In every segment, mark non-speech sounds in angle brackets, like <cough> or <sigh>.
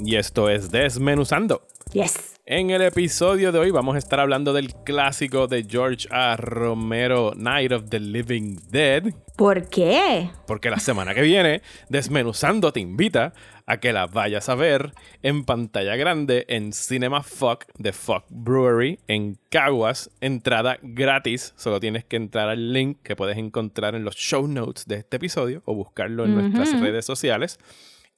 Y esto es Desmenuzando. Yes. En el episodio de hoy vamos a estar hablando del clásico de George A. Romero, Night of the Living Dead, ¿Por qué? porque la semana que viene Desmenuzando te invita a que la vayas a ver en pantalla grande en Cinema Fuck de Fuck Brewery en Caguas, entrada gratis, solo tienes que entrar al link que puedes encontrar en los show notes de este episodio o buscarlo en nuestras redes sociales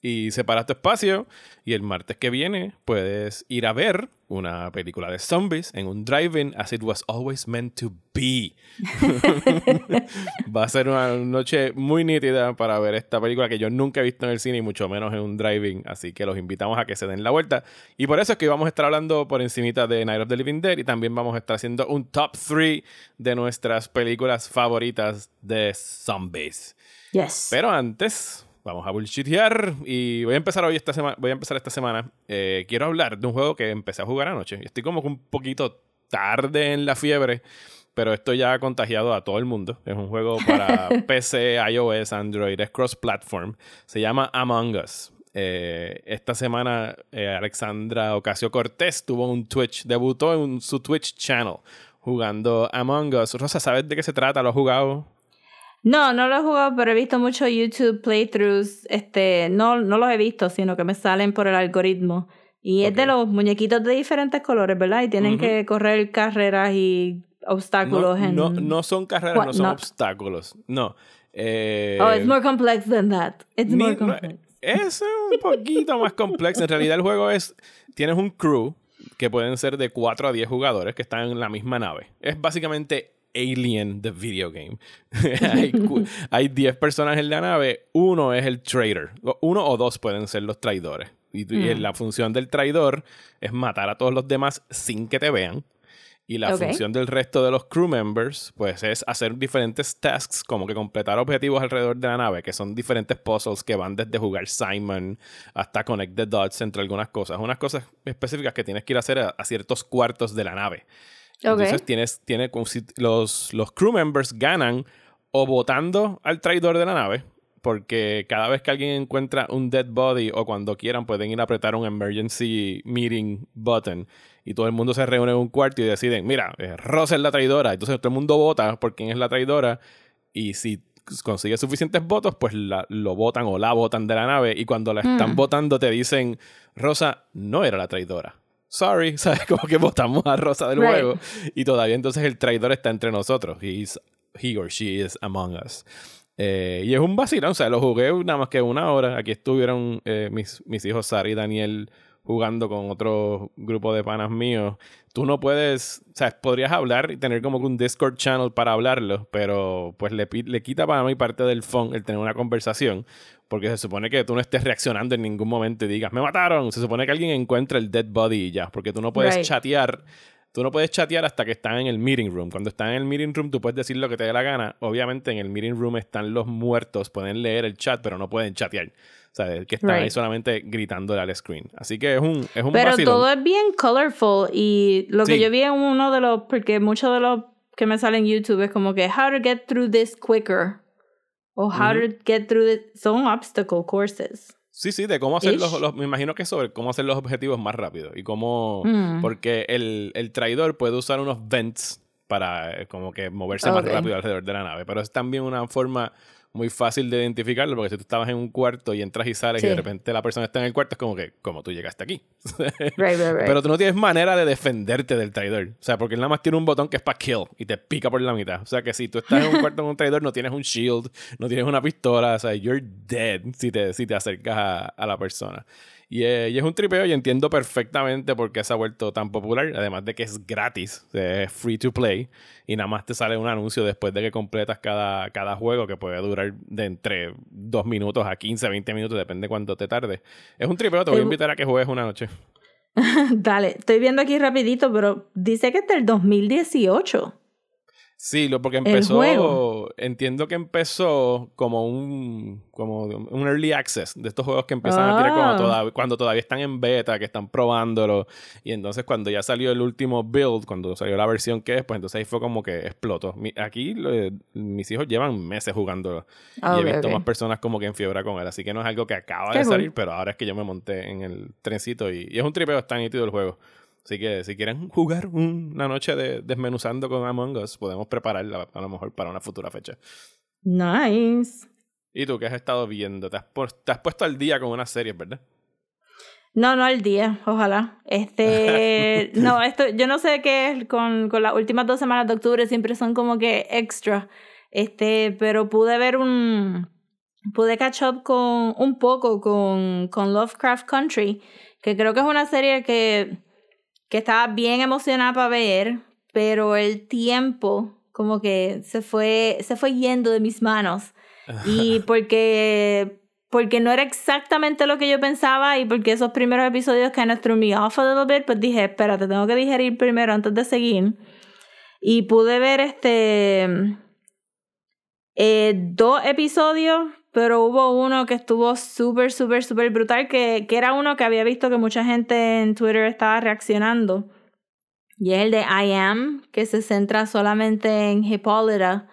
y separa tu espacio y el martes que viene puedes ir a ver una película de zombies en un drive-in as it was always meant to be. <laughs> Va a ser una noche muy nítida para ver esta película que yo nunca he visto en el cine y mucho menos en un drive-in, así que los invitamos a que se den la vuelta. Y por eso es que vamos a estar hablando por encimita de Night of the Living Dead y también vamos a estar haciendo un top 3 de nuestras películas favoritas de zombies. Yes. Pero antes, vamos a bullshitear y voy a empezar hoy esta semana. Voy a empezar esta semana. Eh, quiero hablar de un juego que empecé a jugar anoche. Estoy como que un poquito tarde en la fiebre, pero esto ya ha contagiado a todo el mundo. Es un juego para <laughs> PC, iOS, Android, es cross-platform. Se llama Among Us. Eh, esta semana eh, Alexandra Ocasio Cortés tuvo un Twitch, debutó en su Twitch channel jugando Among Us. Rosa, ¿sabes de qué se trata? ¿Lo has jugado? No, no lo he jugado, pero he visto muchos YouTube playthroughs. Este, no, no los he visto, sino que me salen por el algoritmo. Y es Ok. de los muñequitos de diferentes colores, ¿verdad? Y tienen Ujú. que correr carreras y obstáculos no, en. no, no son carreras, no son obstáculos. No. Eh, Oh, it's more complex than that. It's ni- more no, complex. es un poquito más complejo. En realidad, el juego es. Tienes un crew que pueden ser de 4 a 10 jugadores que están en la misma nave. Es básicamente Alien the video game. <laughs> hay, cu- <laughs> hay 10 personas en la nave. Uno es el traitor. Uno o dos pueden ser los traidores. Y, Mm. la función del traidor es matar a todos los demás sin que te vean. Y la función del resto de los crew members, pues es hacer diferentes tasks, como que completar objetivos alrededor de la nave, que son diferentes puzzles que van desde jugar Simon hasta connect the dots entre algunas cosas. Unas cosas específicas que tienes que ir a hacer a, a ciertos cuartos de la nave. Entonces tienes, tiene, los, los crew members ganan o votando al traidor de la nave, porque cada vez que alguien encuentra un dead body o cuando quieran pueden ir a apretar un emergency meeting button y todo el mundo se reúne en un cuarto y deciden, mira, eh, Rosa es la traidora. Entonces todo el mundo vota por quién es la traidora y si consigue suficientes votos, pues la- lo votan o la votan de la nave y cuando la están Mm. votando te dicen, Rosa no era la traidora. Sorry, <laughs> ¿sabes? Como que votamos a Rosa del Right. juego y todavía entonces el traidor está entre nosotros. He's, he or she is among us. Eh, y es un vacilón, o sea, lo jugué nada más que una hora. Aquí estuvieron eh, mis, mis hijos Sara y Daniel jugando con otro grupo de panas míos. Tú no puedes, o sea, podrías hablar y tener como que un Discord channel para hablarlo, pero pues le, le quita para mí parte del fun el tener una conversación, porque se supone que tú no estés reaccionando en ningún momento y digas, me mataron. Se supone que alguien encuentra el dead body y ya, porque tú no puedes Right. chatear. Tú no puedes chatear hasta que están en el meeting room. Cuando están en el meeting room, tú puedes decir lo que te dé la gana. Obviamente, en el meeting room están los muertos, pueden leer el chat, pero no pueden chatear. O sea, que están ahí Right. solamente gritándole al screen. Así que es un, es un Pero vacilón. todo es bien colorful y lo que yo vi en uno de los, porque muchos de los que me salen en YouTube es como que how to get through this quicker o how to get through this, son obstacle courses. Sí, sí, de cómo hacer Ish. los, los- Me imagino que sobre cómo hacer los objetivos más rápido. Y cómo. Mm. Porque el, el traidor puede usar unos vents para eh, como que moverse más rápido alrededor de la nave. Pero es también una forma muy fácil de identificarlo, porque si tú estabas en un cuarto y entras y sales y Sí. de repente la persona está en el cuarto, es como que, como tú llegaste aquí. <laughs> Right, right, right. Pero tú no tienes manera de defenderte del traidor. O sea, porque él nada más tiene un botón que es para kill y te pica por la mitad. O sea, que si tú estás en un cuarto con un traidor, no tienes un shield, no tienes una pistola. O sea, you're dead si te, si te acercas a, a la persona. Y, eh, y es un tripeo y entiendo perfectamente por qué se ha vuelto tan popular. Además de que es gratis, es free to play. Y nada más te sale un anuncio después de que completas cada, cada juego que puede durar durar de entre 2 minutos a 15, 20 minutos, depende cuánto te tarde. Es un tripeo, te voy a Eh, invitar a que juegues una noche. <laughs> Dale, estoy viendo aquí rapidito, pero dice que es del 2018. Sí, lo porque empezó, entiendo que empezó como un como un early access de estos juegos que empiezan a tirar Ah. cuando, todav- cuando todavía están en beta, que están probándolo y entonces cuando ya salió el último build, cuando salió la versión que es, pues entonces ahí fue como que explotó. Mi- aquí lo- mis hijos llevan meses jugándolo Ah, y he visto más personas como que en fiebre con él, así que no es algo que acaba Qué de cool. salir, pero ahora es que yo me monté en el trencito y, y es un tripeo, está nítido el juego. Así que si quieren <laughs> jugar una noche de desmenuzando con Among Us, podemos prepararla a lo mejor para una futura fecha. Nice. ¿Y tú qué has estado viendo? Te has, pu- te has puesto al día con una serie, ¿verdad? No, no al día, ojalá. Este, <laughs> no, esto, yo no sé qué es con, con las últimas dos semanas de octubre, siempre son como que extra. Este, pero pude ver un, pude catch up con, un poco con, con Lovecraft Country, que creo que es una serie que, que estaba bien emocionada para ver, pero el tiempo como que se fue, se fue yendo de mis manos. Y <laughs> porque, porque no era exactamente lo que yo pensaba y porque esos primeros episodios kind of threw me off a little bit, pues dije, espérate, tengo que digerir primero antes de seguir. Y pude ver este eh, dos episodios, pero hubo uno que estuvo súper, súper, súper brutal, que, que era uno que había visto que mucha gente en Twitter estaba reaccionando. Y es el de I Am, que se centra solamente en Hippolyta,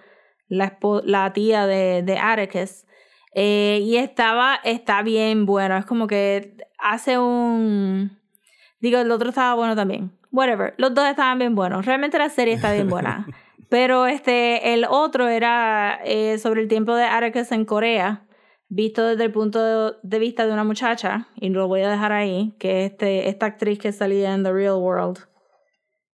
la, la tía de, de Atticus. Eh, y estaba, está bien bueno. Es como que hace un. Digo, el otro estaba bueno también. Whatever. Los dos estaban bien buenos. Realmente la serie está bien buena. <laughs> Pero este, el otro era eh, sobre el tiempo de Atticus en Corea, visto desde el punto de, vista de una muchacha, y lo voy a dejar ahí, que es este, esta actriz que salía en The Real World.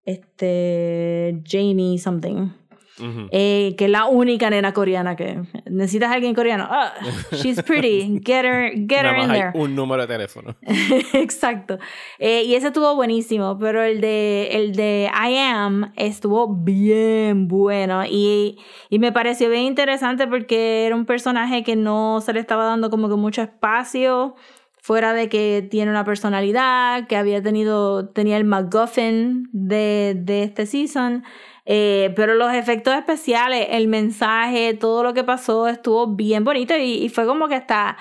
Este. Jamie something. Ujú. Eh, que es la única nena coreana que necesitas a alguien coreano. Ah, <laughs> she's pretty. Get her, get Nada her in más there. hay un número de teléfono. <laughs> Exacto. Eh, y ese estuvo buenísimo, pero el de, el de I Am estuvo bien bueno y, y me pareció bien interesante porque era un personaje que no se le estaba dando como que mucho espacio, fuera de que tiene una personalidad, que había tenido, tenía el MacGuffin de, de este season. Eh, pero los efectos especiales, el mensaje, todo lo que pasó estuvo bien bonito y, y fue como que hasta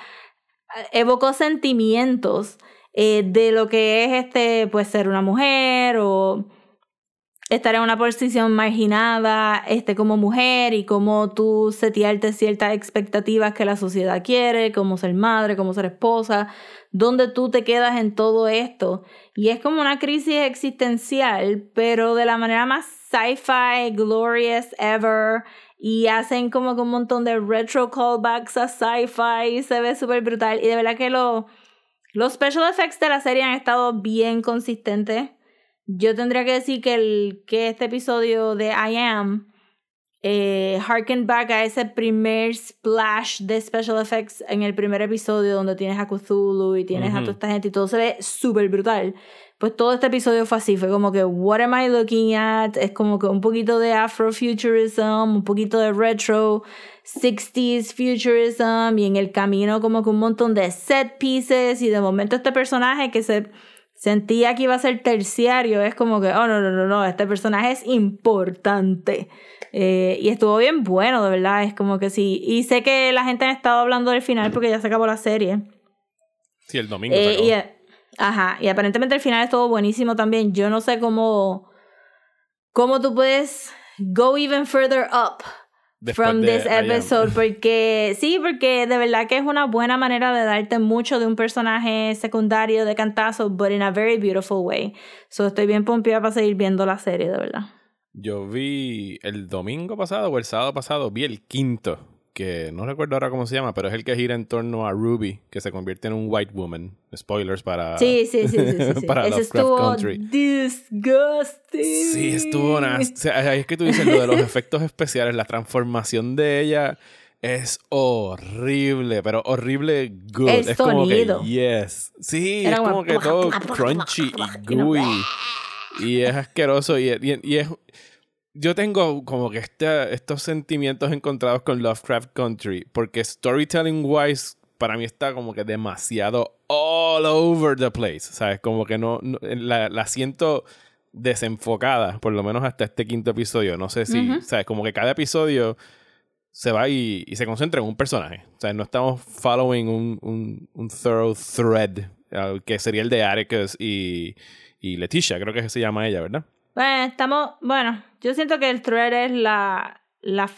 evocó sentimientos eh, de lo que es este, pues ser una mujer o estar en una posición marginada este, como mujer y cómo tú setearte ciertas expectativas que la sociedad quiere, como ser madre, como ser esposa, dónde tú te quedas en todo esto. Y es como una crisis existencial, pero de la manera más sci-fi, glorious ever. Y hacen como que un montón de retro callbacks a sci-fi y se ve súper brutal. Y de verdad que lo, los special effects de la serie han estado bien consistentes. Yo tendría que decir que, el, que este episodio de I Am eh, harken back a ese primer splash de special effects en el primer episodio donde tienes a Cthulhu y tienes a toda esta gente y todo se ve súper brutal. Pues todo este episodio fue así, fue como que what am I looking at? Es como que un poquito de Afrofuturism, un poquito de retro 60s futurism y en el camino como que un montón de set pieces y de momento este personaje que se sentía que iba a ser terciario, es como que, oh, no, no, no, no, este personaje es importante. Eh, y estuvo bien bueno, de verdad, es como que sí. Y sé que la gente ha estado hablando del final porque ya se acabó la serie. Sí, el domingo. se Eh, acabó. y, eh, ajá, y aparentemente el final estuvo buenísimo también. Yo no sé cómo, cómo tú puedes go even further up Después from this episode <laughs> porque sí porque de verdad que es una buena manera de darte mucho de un personaje secundario de cantazo but in a very beautiful way. So estoy bien pompeada para seguir viendo la serie de verdad. Yo vi el domingo pasado o el sábado pasado, vi el quinto, que no recuerdo ahora cómo se llama, pero es el que gira en torno a Ruby, que se convierte en un white woman. Spoilers para, sí sí sí sí, sí, <laughs> sí. para ese Lovecraft estuvo Country. disgusting Sí, estuvo nasty. O sea, ahí es que tú dices lo de los efectos especiales, la transformación de ella es horrible, pero horrible good. El es como que sonido. yes. Sí, Era es como como que todo crunchy y gooey. <laughs> Y es asqueroso y, y- y es yo tengo como que este, estos sentimientos encontrados con Lovecraft Country, porque storytelling wise para mí está como que demasiado all over the place, ¿sabes? Como que no, no- la, la siento desenfocada, por lo menos hasta este quinto episodio. No sé si, Ujú. ¿sabes? Como que cada episodio se va y, y se concentra en un personaje. O sea, no estamos following un, un, un thorough thread, eh, que sería el de Atticus y, y Leticia, creo que se llama ella, ¿verdad? Bueno, estamos, bueno, yo siento que el thread es la, la,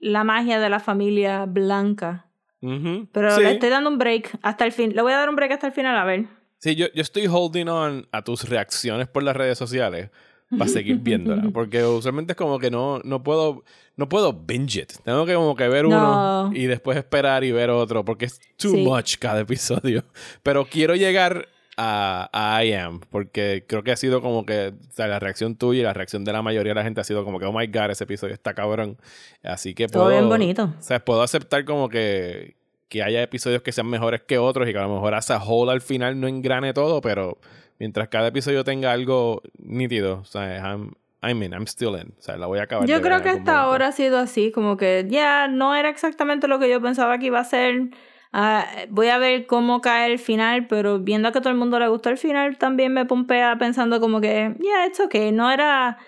la magia de la familia blanca. Pero Sí. le estoy dando un break hasta el fin. Le voy a dar un break hasta el final, a ver. Sí, yo, yo estoy holding on a tus reacciones por las redes sociales para seguir <laughs> viéndola. Porque usualmente es como que no, no puedo no puedo binge it. Tengo que como que ver uno No. y después esperar y ver otro. Porque es too Sí. much cada episodio. Pero quiero llegar a, a I Am. Porque creo que ha sido como que o sea, la reacción tuya y la reacción de la mayoría de la gente ha sido como que, oh my god, ese episodio está cabrón. Así que Todo puedo. bien bonito. O sea, puedo aceptar como que, que haya episodios que sean mejores que otros y que a lo mejor asa whole al final no engrane todo, pero mientras cada episodio tenga algo nítido, o sea, I'm, I'm in, I'm still in. O sea, la voy a acabar. Yo creo que hasta momento. ahora ha sido así, como que ya no era exactamente lo que yo pensaba que iba a ser. Ah, voy a ver cómo cae el final, pero viendo que a todo el mundo le gustó el final, también me pompea pensando como que, yeah, it's okay. No era.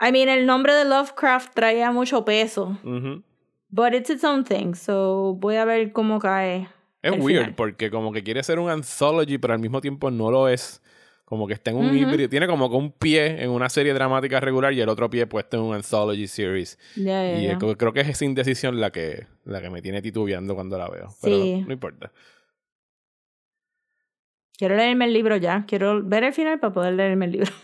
I mean, el nombre de Lovecraft traía mucho peso, Ujú. but it's its own thing, so voy a ver cómo cae. Es weird final. porque como que quiere ser un anthology, pero al mismo tiempo no lo es. Como que está en un híbrido. Tiene como que un pie en una serie dramática regular y el otro pie puesto en un anthology series. Y creo- que es esa indecisión la que, la que me tiene titubeando cuando la veo. Pero Sí. no importa. Quiero leerme el libro ya. Quiero ver el final para poder leerme el libro. <laughs>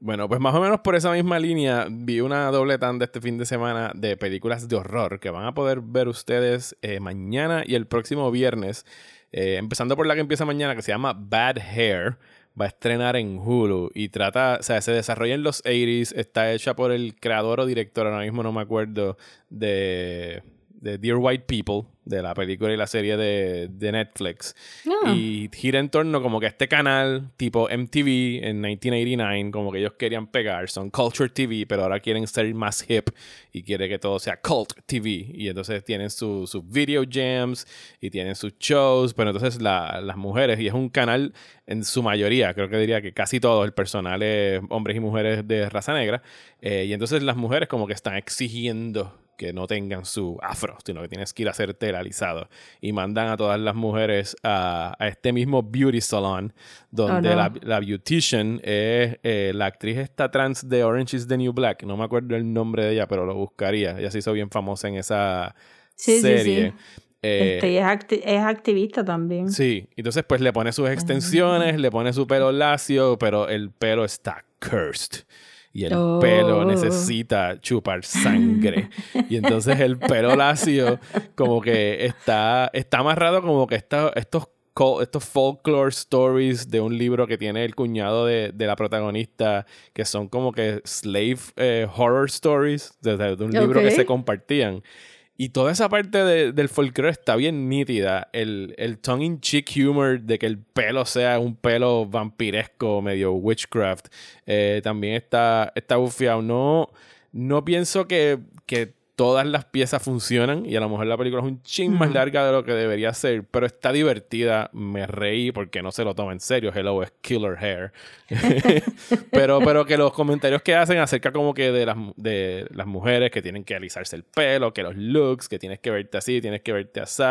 Bueno, pues más o menos por esa misma línea vi una doble tanda este fin de semana de películas de horror que van a poder ver ustedes eh, mañana y el próximo viernes. Eh, empezando por la que empieza mañana, que se llama Bad Hair. Va a estrenar en Hulu y trata, o sea, se desarrolla en los 80s. Está hecha por el creador o director, ahora mismo no me acuerdo, de, de Dear White People, de la película y la serie de, de Netflix. Ah. Y gira en torno como que a este canal tipo MTV en 1989, como que ellos querían pegar, son Culture TV, pero ahora quieren ser más hip y quiere que todo sea Cult TV. Y entonces tienen su- sus video jams y tienen sus shows, pero entonces la- las mujeres, y es un canal en su mayoría, creo que diría que casi todo el personal es hombres y mujeres de raza negra, eh, y entonces las mujeres como que están exigiendo que no tengan su afro, sino que tienes que ir a hacerte el alisado. Y mandan a todas las mujeres a, a este mismo beauty salon, donde Oh, no. la, la beautician es eh, la actriz esta trans de Orange is the New Black. No me acuerdo el nombre de ella, pero lo buscaría. Ella se hizo bien famosa en esa Sí, serie. sí. Eh, Este, es, acti- es activista también. Sí, entonces pues le pone sus extensiones, le pone su pelo lacio, pero el pelo está cursed. Y el Oh. pelo necesita chupar sangre. y entonces el pelo lacio como que está, está amarrado como que está, estos, estos folklore stories de un libro que tiene el cuñado de, de la protagonista, que son como que slave eh, horror stories, de, un libro que se compartían. Y toda esa parte de- del folclore está bien nítida. El, el tongue-in-cheek humor de que el pelo sea un pelo vampiresco, medio witchcraft, eh, también está, está bufiado. No, no pienso que, que todas las piezas funcionan y a lo mejor la película es un ching más larga de lo que debería ser, pero está divertida. Me reí porque no se lo toma en serio. Hello es killer hair. <laughs> pero, pero que los comentarios que hacen acerca como que de las, de las mujeres que tienen que alisarse el pelo, que los looks, que tienes que verte así, tienes que verte así.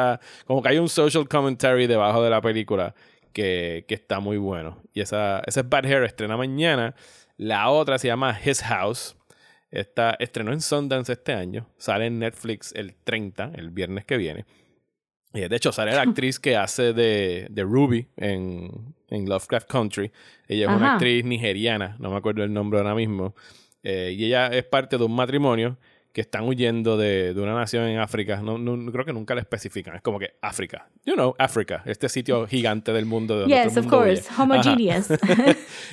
Como que hay un social commentary debajo de la película que, que está muy bueno. Y esa, esa es Bad Hair, estrena mañana. La otra se llama His House. Esta estrenó en Sundance este año. Sale en Netflix el 30, el viernes que viene. Y de hecho, sale la <laughs> actriz que hace de, de Ruby en, en Lovecraft Country. Ella es una actriz nigeriana, no me acuerdo el nombre ahora mismo. Eh, y ella es parte de un matrimonio que están huyendo de, de una nación en África. No, no- creo que nunca le especifican. Es como que África. You know, África. Este sitio gigante del mundo. De donde Yes, of course. huye. Homogeneous. <laughs>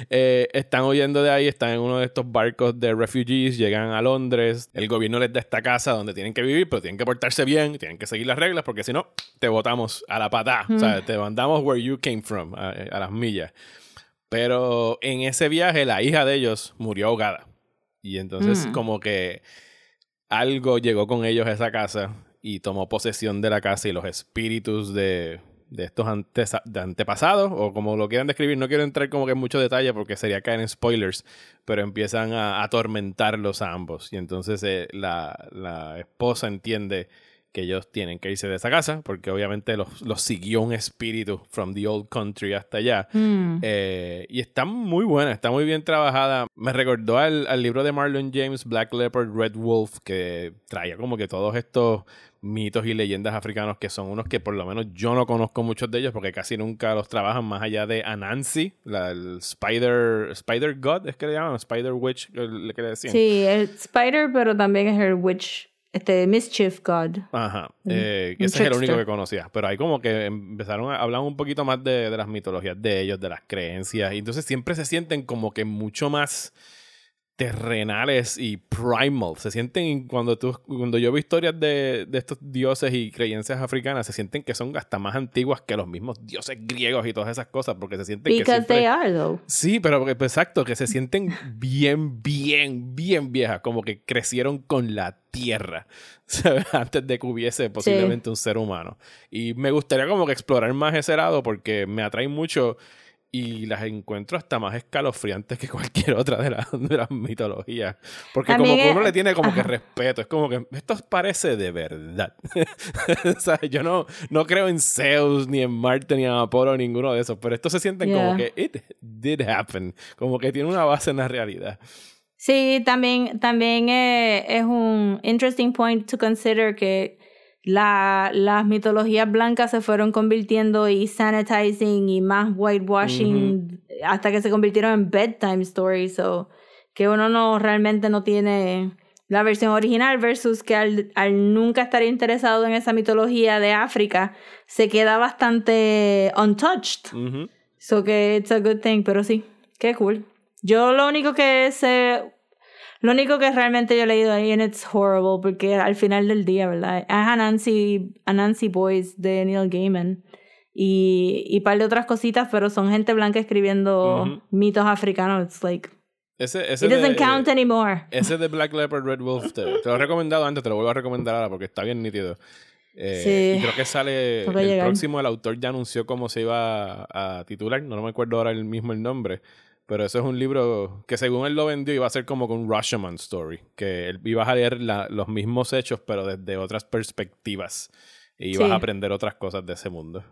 Eh, están huyendo de ahí, están en uno de estos barcos de refugees, llegan a Londres, el gobierno les da esta casa donde tienen que vivir, pero tienen que portarse bien, tienen que seguir las reglas, porque si no, te botamos a la patada, o sea, te mandamos where you came from, a, a las millas. Pero en ese viaje, la hija de ellos murió ahogada. Y entonces Mm. como que algo llegó con ellos a esa casa y tomó posesión de la casa y los espíritus de, de estos de antepasados, o como lo quieran describir, no quiero entrar como que en mucho detalle porque sería caer en spoilers, pero empiezan a atormentarlos a ambos. Y entonces eh, la, la esposa entiende que ellos tienen que irse de esa casa porque obviamente los, los siguió un espíritu from the old country hasta allá. Mm. Eh, y está muy buena, está muy bien trabajada. Me recordó al, al libro de Marlon James, Black Leopard, Red Wolf, que traía como que todos estos mitos y leyendas africanos que son unos que por lo menos yo no conozco muchos de ellos porque casi nunca los trabajan más allá de Anansi, la, el Spider, Spider God, es que le llaman, Spider Witch, le que le decían. Sí, el Spider, pero también es el Witch, este Mischief God. Ajá, Un- eh, ese es el único que conocía. Pero ahí como que empezaron a hablar un poquito más de, de las mitologías de ellos, de las creencias. Y entonces siempre se sienten como que mucho más terrenales y primal. Se sienten cuando tú, cuando yo veo historias de, de estos dioses y creencias africanas, se sienten que son hasta más antiguas que los mismos dioses griegos y todas esas cosas, porque se sienten que siempre- they are, though. Sí, pero que- pues, exacto, que se sienten <laughs> bien, bien, bien viejas, como que crecieron con la tierra, <laughs> ¿sabes? Antes de que hubiese posiblemente un ser humano. Y me gustaría como que explorar más ese lado porque me atrae mucho y las encuentro hasta más escalofriantes que cualquier <laughs> otra de, las- de las mitologías. Porque También como que uno le tiene como que respeto, es como que esto parece de verdad. <laughs> o sea, yo no, no creo en Zeus, ni en Marte, ni en Apolo, ninguno de esos, pero estos se sienten como que it did happen, como que tiene una base en la realidad. Sí, también, también eh, es un interesting point to consider que la, las mitologías blancas se fueron convirtiendo y sanitizing y más whitewashing hasta que se convirtieron en bedtime stories. So, que uno no realmente no tiene la versión original versus que al, al nunca estar interesado en esa mitología de África se queda bastante untouched. So que it's a good thing, pero sí, qué cool. Yo lo único que sé, lo único que realmente yo he leído ahí en It's Horrible, porque al final del día, ¿verdad? Es Anansi, Anansi Boys de Neil Gaiman. Y, y par de otras cositas, pero son gente blanca escribiendo Ujú. mitos africanos. It's like, Ese, ese it doesn't de- count anymore. Ese de Black Leopard Red Wolf, te, te lo he recomendado antes, te lo vuelvo a recomendar ahora porque está bien nítido. Eh, Sí. Y creo que sale Tengo el llegar. próximo, el autor ya anunció cómo se iba a, a titular, no me acuerdo ahora el mismo el nombre, pero eso es un libro que según él lo vendió iba a ser como un Rashomon story, que él ibas a leer la- los mismos hechos pero desde otras perspectivas y ibas Sí. a aprender otras cosas de ese mundo.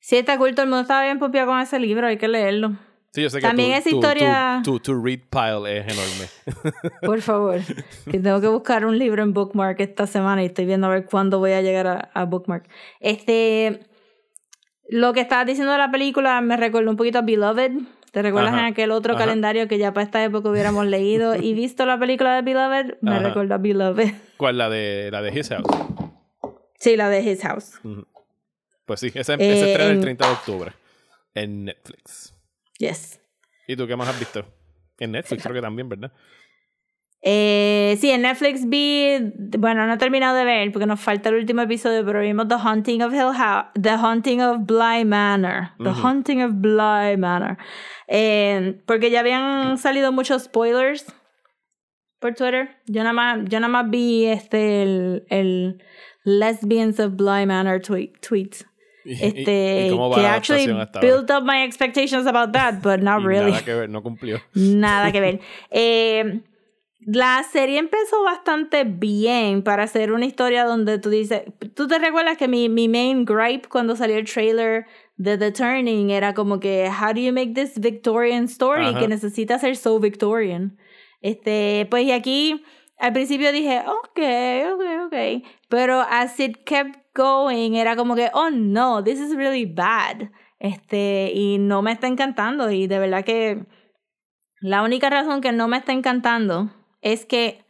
Sí, está cool, todo el mundo estaba bien popiado con ese libro, hay que leerlo. Sí, yo sé que También tu, esa historia- tu, tu- tu read pile es enorme. <laughs> Por favor, que tengo que buscar un libro en Bookmark esta semana y estoy viendo a ver cuándo voy a llegar a, a Bookmark. Este, lo que estabas diciendo de la película me recordó un poquito a Beloved. ¿Te recuerdas Ajá, en aquel otro ajá. calendario que ya para esta época hubiéramos leído y <laughs> visto la película de Beloved? Me Ajá. recordó a Beloved. ¿Cuál? La de, la de His House. Sí, la de His House. Pues sí, ese, Eh, ese estrena el en- 30 de octubre en Netflix. Yes. ¿Y tú qué más has visto? En Netflix <laughs> creo que también, ¿verdad? Eh, sí, en Netflix vi, bueno, no he terminado de ver porque nos falta el último episodio, pero vimos The Haunting of Hill House, The Haunting of Bly Manor, The Ujú. Haunting of Bly Manor, Eh, porque ya habían salido muchos spoilers por Twitter. Yo nada más, yo nada más vi este el, el Lesbians of Bly Manor tweet, tweet. <laughs> ¿Y, y- Este, y cómo va que la actually ahora? built up my expectations about that, but not really. Nada que ver, no cumplió. Nada que ver. <laughs> Eh, la serie empezó bastante bien para hacer una historia donde tú dices, tú te recuerdas que mi, mi main gripe cuando salió el trailer de The Turning era como que, how do you make this Victorian story Ajá. que necesita ser so Victorian? Este, pues y aquí al principio dije, ok, ok, ok, pero as it kept going era como que, oh no, this is really bad. Este, y no me está encantando y de verdad que la única razón que no me está encantando es que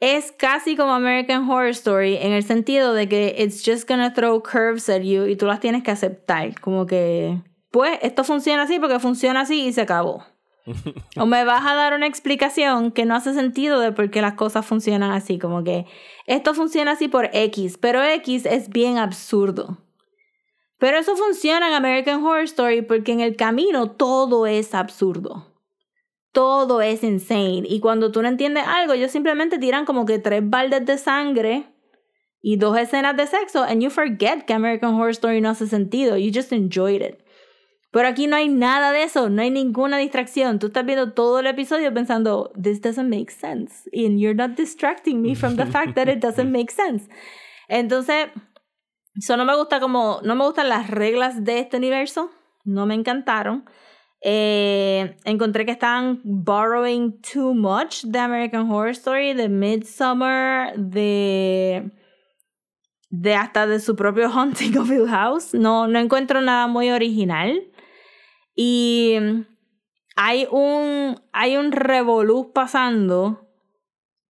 es casi como American Horror Story en el sentido de que it's just gonna throw curves at you y tú las tienes que aceptar. Como que, pues, esto funciona así porque funciona así y se acabó. <laughs> o me vas a dar una explicación que no hace sentido de por qué las cosas funcionan así. Como que esto funciona así por X, pero X es bien absurdo. Pero eso funciona en American Horror Story porque en el camino todo es absurdo. Todo es insane. Y cuando tú no entiendes algo, ellos simplemente tiran como que tres baldes de sangre y dos escenas de sexo, and you forget que American Horror Story no hace sentido. You just enjoyed it. Pero aquí no hay nada de eso, no hay ninguna distracción. Tú estás viendo todo el episodio pensando, this doesn't make sense. And you're not distracting me from the <laughs> fact that it doesn't make sense. Entonces, eso no me gusta como, no me gustan las reglas de este universo, no me encantaron. Eh, encontré que estaban borrowing too much de American Horror Story, de Midsummer, de de hasta de su propio <laughs> Haunting of Hill House. No, no encuentro nada muy original. Y hay un, hay un revolú pasando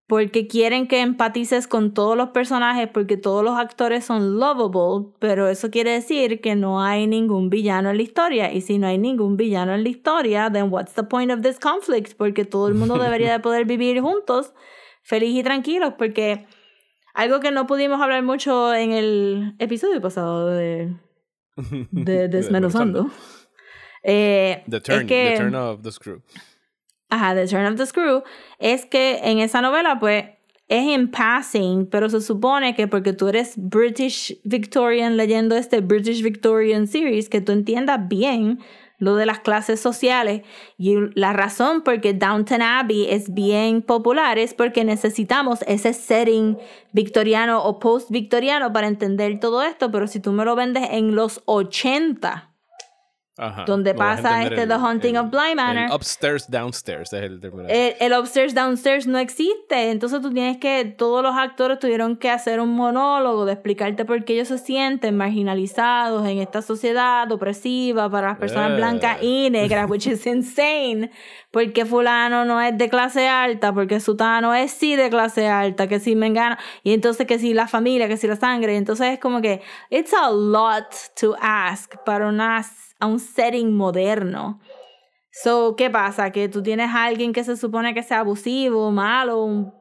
porque quieren que empatices con todos los personajes porque todos los actores son lovable, pero eso quiere decir que no hay ningún villano en la historia. Y si no hay ningún villano en la historia, then what's the point of this conflict? Porque todo el mundo <laughs> debería de poder vivir juntos, feliz y tranquilos, porque algo que no pudimos hablar mucho en el episodio pasado de, de <laughs> Desmenuzando. eh, The turn, es que, the turn of the screw. Ajá, The Turn of the Screw. Es que en esa novela, pues, es en passing, pero se supone que porque tú eres British Victorian leyendo este British Victorian series, que tú entiendas bien lo de las clases sociales. Y la razón por que Downton Abbey es bien popular es porque necesitamos ese setting victoriano o post-victoriano para entender todo esto, pero si tú me lo vendes en los 80, Ajá. donde pasa este el- The Haunting el- of Bly Manor. el upstairs, downstairs es el el, upstairs downstairs no existe. Entonces tú tienes que, todos los actores tuvieron que hacer un monólogo de explicarte por qué ellos se sienten marginalizados en esta sociedad opresiva para las personas blancas y negras, which is <laughs> insane. Porque fulano no es de clase alta, porque sutano es sí de clase alta, que si me engano, y entonces que si la familia, que si la sangre, entonces es como que it's a lot to ask para una, a un setting moderno. So, ¿qué pasa? Que tú tienes a alguien que se supone que sea abusivo, malo, un-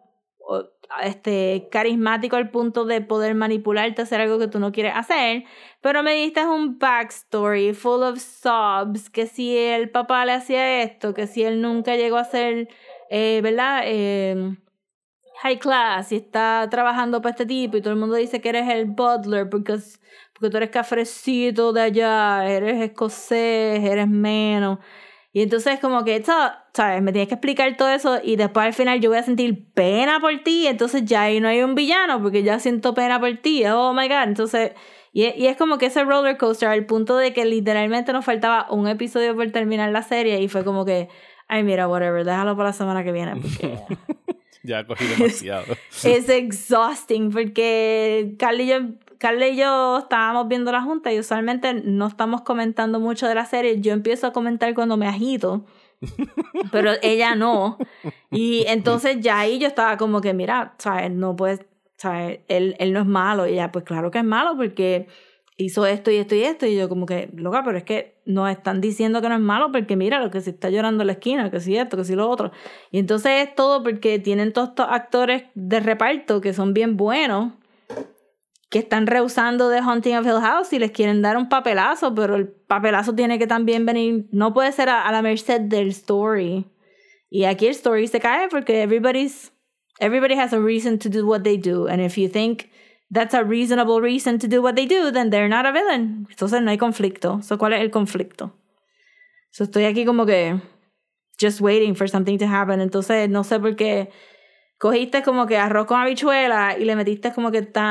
este, carismático al punto de poder manipularte hacer algo que tú no quieres hacer, pero me diste un backstory full of sobs, que si el papá le hacía esto, que si él nunca llegó a ser, eh, ¿verdad? Eh, high class y está trabajando para este tipo y todo el mundo dice que eres el butler porque, porque tú eres cafrecito de allá, eres escocés, eres menos. Y entonces como que, ¿sabes? Me tienes que explicar todo eso y después al final yo voy a sentir pena por ti, entonces ya ahí no hay un villano porque ya siento pena por ti, oh my god, entonces... Y, y es como que ese roller coaster al punto de que literalmente nos faltaba un episodio por terminar la serie y fue como que, ay mira, whatever, déjalo para la semana que viene porque... <laughs> Ya cogí demasiado. <laughs> es exhausting porque Carla y, yo, Carla y yo estábamos viendo la junta y usualmente no estamos comentando mucho de la serie. Yo empiezo a comentar cuando me agito, <laughs> pero ella no. Y entonces ya ahí yo estaba como que, mira, ¿sabes? No puedes, ¿sabes? Él, él no es malo. Y ella, pues claro que es malo porque hizo esto y esto y esto. Y yo como que, loca, pero es que nos están diciendo que no es malo porque mira lo que se está llorando en la esquina, que si esto, que si lo otro. Y entonces es todo porque tienen todos estos actores de reparto que son bien buenos, que están rehusando de Haunting of Hill House y les quieren dar un papelazo, pero el papelazo tiene que también venir, no puede ser a, a la merced del story. Y aquí el story se cae porque everybody's, everybody has a reason to do what they do. And if you think that's a reasonable reason to do what they do, then they're not a villain. Entonces no hay conflicto. So, ¿Cuál es el conflicto? So, estoy aquí como que just waiting for something to happen. Entonces no sé por qué cogiste como que arroz con habichuela y le metiste como que tantas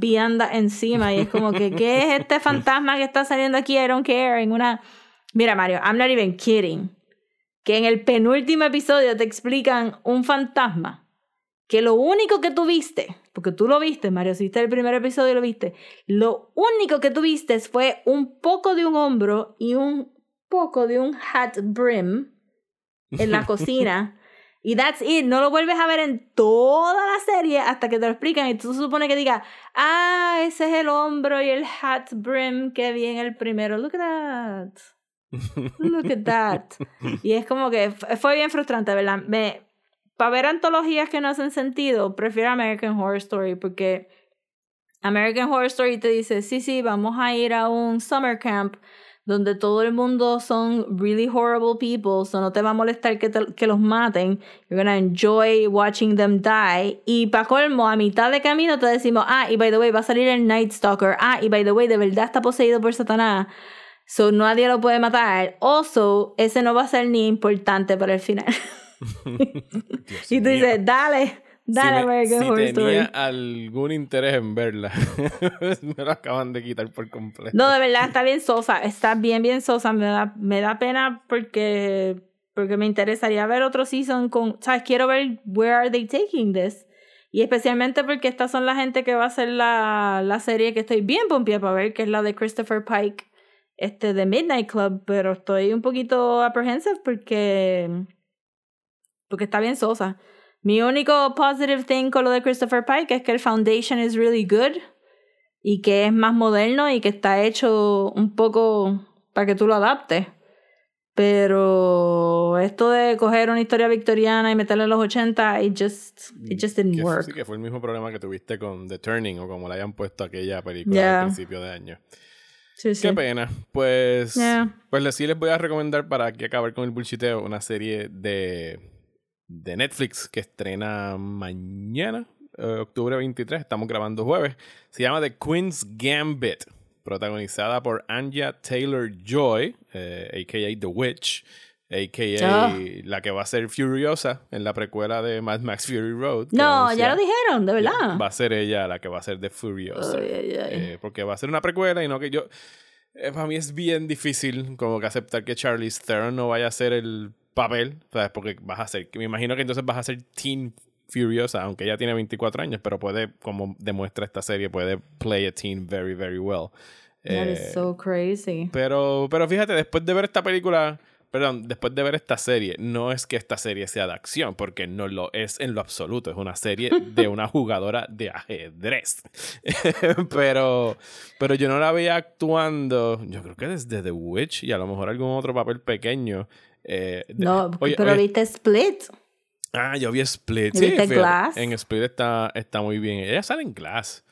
viandas encima y es como que ¿qué es <laughs> este fantasma que está saliendo aquí? I don't care. En una... Mira Mario, I'm not even kidding. Que en el penúltimo episodio te explican un fantasma que lo único que tú viste, porque tú lo viste, Mario, si viste el primer episodio y lo viste, lo único que tú viste fue un poco de un hombro y un poco de un hat brim en la <laughs> cocina. Y that's it. No lo vuelves a ver en toda la serie hasta que te lo explican. Y tú se supone que digas, ah, ese es el hombro y el hat brim que vi en el primero. Look at that. Look at that. <laughs> Y es como que fue bien frustrante, ¿verdad? Me, para ver antologías que no hacen sentido, prefiero American Horror Story porque American Horror Story te dice, sí, sí, vamos a ir a un summer camp donde todo el mundo son really horrible people, so no te va a molestar que, te- que los maten. You're gonna enjoy watching them die. Y para colmo, a mitad de camino te decimos, ah, y by the way, va a salir el Night Stalker. Ah, y by the way, de verdad está poseído por Satanás. So nadie lo puede matar. Also, ese no va a ser ni importante para el final. <laughs> <laughs> y tú dices, dale, si, me- American si tenía Story. algún interés en verla, <laughs> me lo acaban de quitar por completo. No, de verdad, está bien sosa. Está bien, bien sosa. Me da, me da pena porque, porque me interesaría ver otro season con... ¿Sabes? Quiero ver where are they taking this. Y especialmente porque estas son la gente que va a hacer la, la serie que estoy bien pompeada para ver, que es la de Christopher Pike, este de Midnight Club, pero estoy un poquito apprehensive porque, porque está bien sosa. Mi único positive thing con lo de Christopher Pike es que el foundation is really good y que es más moderno y que está hecho un poco para que tú lo adaptes. Pero esto de coger una historia victoriana y meterla en los 80, it just, it just didn't Que work. sí que fue el mismo problema que tuviste con The Turning o como le hayan puesto aquella película Yeah. al principio de año. Sí, sí. Qué pena. Pues, Yeah. pues sí les voy a recomendar para aquí acabar con el bullshiteo una serie de, de Netflix que estrena mañana, eh, octubre 23. Estamos grabando jueves. Se llama The Queen's Gambit, protagonizada por Anya Taylor Joy, a.k.a. The Witch, a.k.a. Ah. la que va a ser Furiosa en la precuela de Mad Max Fury Road. No, anuncia- ya lo dijeron, de verdad. Va a ser ella la que va a ser de Furiosa. Ay, ay, ay. Eh, porque va a ser una precuela y no que yo. eh, para mí es bien difícil como que aceptar que Charlize Theron no vaya a hacer el papel, ¿sabes? Porque vas a ser. Me imagino que entonces vas a ser Teen Furiosa, aunque ella tiene 24 años, pero puede, como demuestra esta serie, puede play a teen very, very well. That Eh, is so crazy. pero, pero fíjate, después de ver esta película, perdón, después de ver esta serie, no es que esta serie sea de acción, porque no lo es en lo absoluto. Es una serie <laughs> de una jugadora de ajedrez. <laughs> pero, pero yo no la veía actuando, yo creo que desde The Witch y a lo mejor algún otro papel pequeño. Eh, de- No, oye, pero oye, viste Split. Ah, yo vi Split. ¿Y Sí, viste Glass? En Split está, está muy bien. Ella sale en Glass.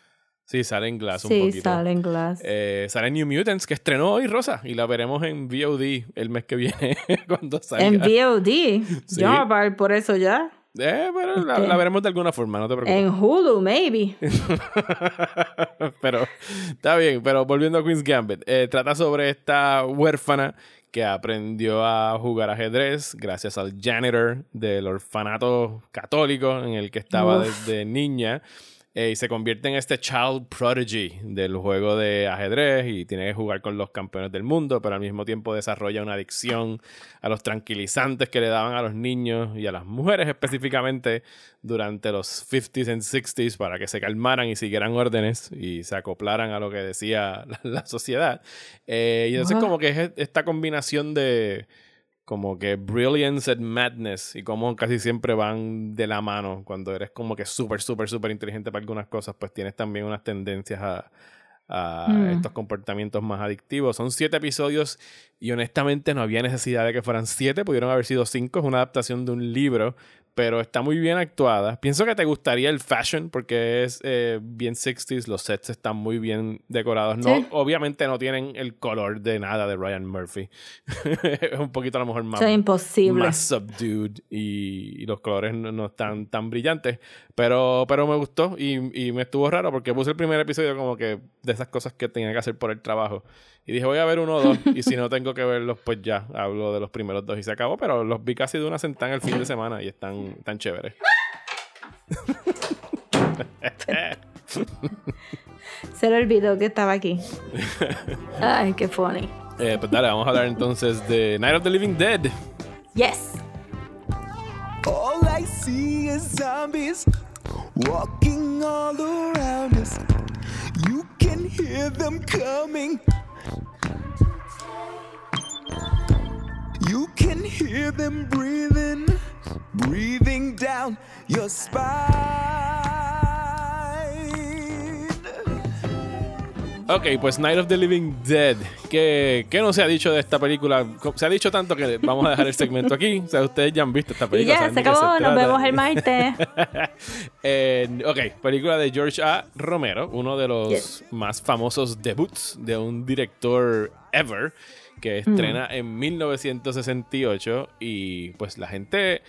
Sí, sale en Glass un Sí, poquito. sale en Glass. Eh, sale New Mutants, que estrenó hoy, Rosa, y la veremos en VOD el mes que viene, <laughs> cuando salga. En VOD. Sí. Yo voy a pagar por eso ya. Eh, pero la, Ok. la veremos de alguna forma, no te preocupes. En Hulu, maybe. <laughs> pero está bien, pero volviendo a Queen's Gambit, eh, trata sobre esta huérfana que aprendió a jugar ajedrez gracias al janitor del orfanato católico en el que estaba Uf. desde niña. Eh, y se convierte en este child prodigy del juego de ajedrez y tiene que jugar con los campeones del mundo, pero al mismo tiempo desarrolla una adicción a los tranquilizantes que le daban a los niños y a las mujeres específicamente durante los 50s and 60s para que se calmaran y siguieran órdenes y se acoplaran a lo que decía <laughs> la, la sociedad. Eh, y entonces como que es esta combinación de como que brilliance and madness y como casi siempre van de la mano cuando eres como que súper, súper, súper inteligente para algunas cosas, pues tienes también unas tendencias a, a Hmm. estos comportamientos más adictivos. Son siete episodios y honestamente no había necesidad de que fueran siete, pudieron haber sido cinco, es una adaptación de un libro, pero está muy bien actuada. Pienso que te gustaría el fashion porque es eh, bien 60s, los sets están muy bien decorados. No, Sí. Obviamente no tienen el color de nada de Ryan Murphy. es <laughs> un poquito a lo mejor más imposible. más subdued y, y los colores no, no están tan brillantes. Pero, pero me gustó y, y me estuvo raro porque puse el primer episodio como que de esas cosas que tenía que hacer por el trabajo. Y dije, voy a ver uno o dos. <laughs> y si no tengo que verlos, pues ya hablo de los primeros dos y se acabó. Pero los vi casi de una sentada el fin de semana y están tan chéveres. <laughs> Se le olvidó que estaba aquí. <laughs> Ay, qué funny. Eh, pues dale, vamos a hablar entonces de Night of the Living Dead. Yes. All I see is zombies walking all around us. You can hear them coming. You can hear them breathing, breathing down your spine. Ok, pues Night of the Living Dead. ¿Qué, qué no se ha dicho de esta película? Se ha dicho tanto que vamos a dejar el segmento aquí. O sea, ustedes ya han visto esta película. ya, saben se acabó, nos vemos el martes. <laughs> Eh, ok, película de George A. Romero, uno de los Yes. más famosos debuts de un director ever, que estrena en 1968 y pues la gente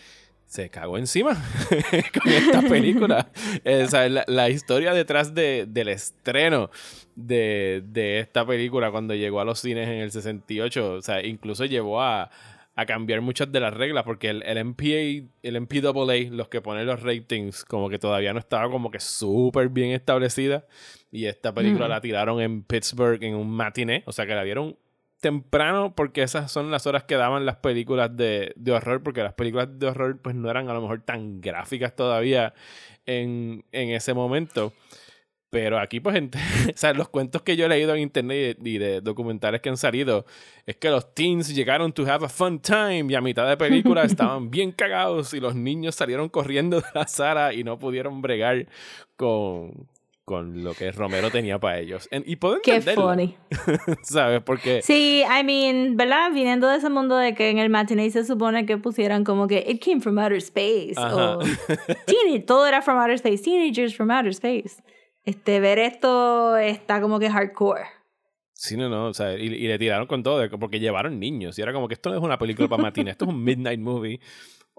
se cagó encima <laughs> con esta película. O sea, la, la historia detrás de- del estreno de, de esta película cuando llegó a los cines en el 68, o sea, incluso llevó a, a cambiar muchas de las reglas porque el, el MPA, el MPAA, los que ponen los ratings, como que todavía no estaba como que súper bien establecida y esta película la tiraron en Pittsburgh en un matiné, o sea que la dieron temprano porque esas son las horas que daban las películas de, de horror, porque las películas de horror pues no eran a lo mejor tan gráficas todavía en, en ese momento. Pero aquí, pues, gente, <laughs> o sea, los cuentos que yo he leído en internet y de, documentales que han salido es que los teens llegaron to have a fun time y a mitad de película <laughs> estaban bien cagados y los niños salieron corriendo de la sala y no pudieron bregar con, con lo que Romero tenía para ellos. En- y puedo Qué entenderlo, funny. <laughs> ¿sabes? Porque Sí, I mean, ¿verdad? Viniendo de ese mundo de que en el matinee se supone que pusieran como que it came from outer space Ajá. o todo era from outer space, teenagers from outer space. Este, ver esto está como que hardcore. Sí, no, no, o sea, y, y le tiraron con todo, porque llevaron niños. Y era como que esto no es una película para matines, esto es un midnight movie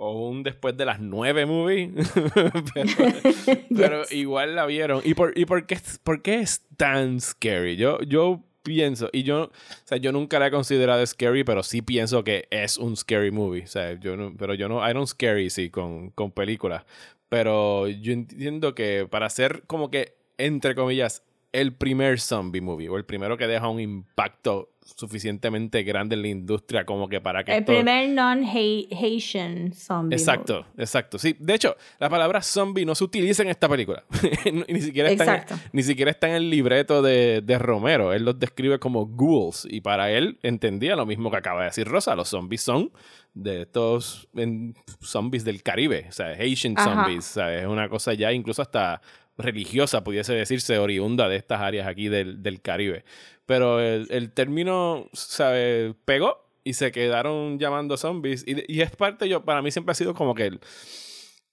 o un después de las nueve movie. pero <laughs> <laughs> pero Yes. igual la vieron. ¿Y por, y por, qué, por qué es tan scary? Yo, yo pienso, y yo, o sea, yo nunca la he considerado scary, pero sí pienso que es un scary movie. O sea, yo no, pero yo no, I don't scary, sí, con, con películas. Pero yo entiendo que para ser como que, entre comillas, el primer zombie movie o el primero que deja un impacto suficientemente grande en la industria como que para que El esto- primer non-Haitian zombie. Exacto, exacto. Sí, de hecho, la palabra zombie no se utiliza en esta película. <laughs> ni, siquiera está en, ni siquiera está en el libreto de, de Romero. Él los describe como ghouls. Y para él entendía lo mismo que acaba de decir Rosa. Los zombies son de estos en- zombies del Caribe. O sea, Haitian Ajá. zombies. O sea, es una cosa ya incluso hasta religiosa, pudiese decirse, oriunda de estas áreas aquí del, del Caribe. Pero el, el término, ¿sabe? Pegó y se quedaron llamando zombies. Y, y es parte, yo, para mí siempre ha sido como que el,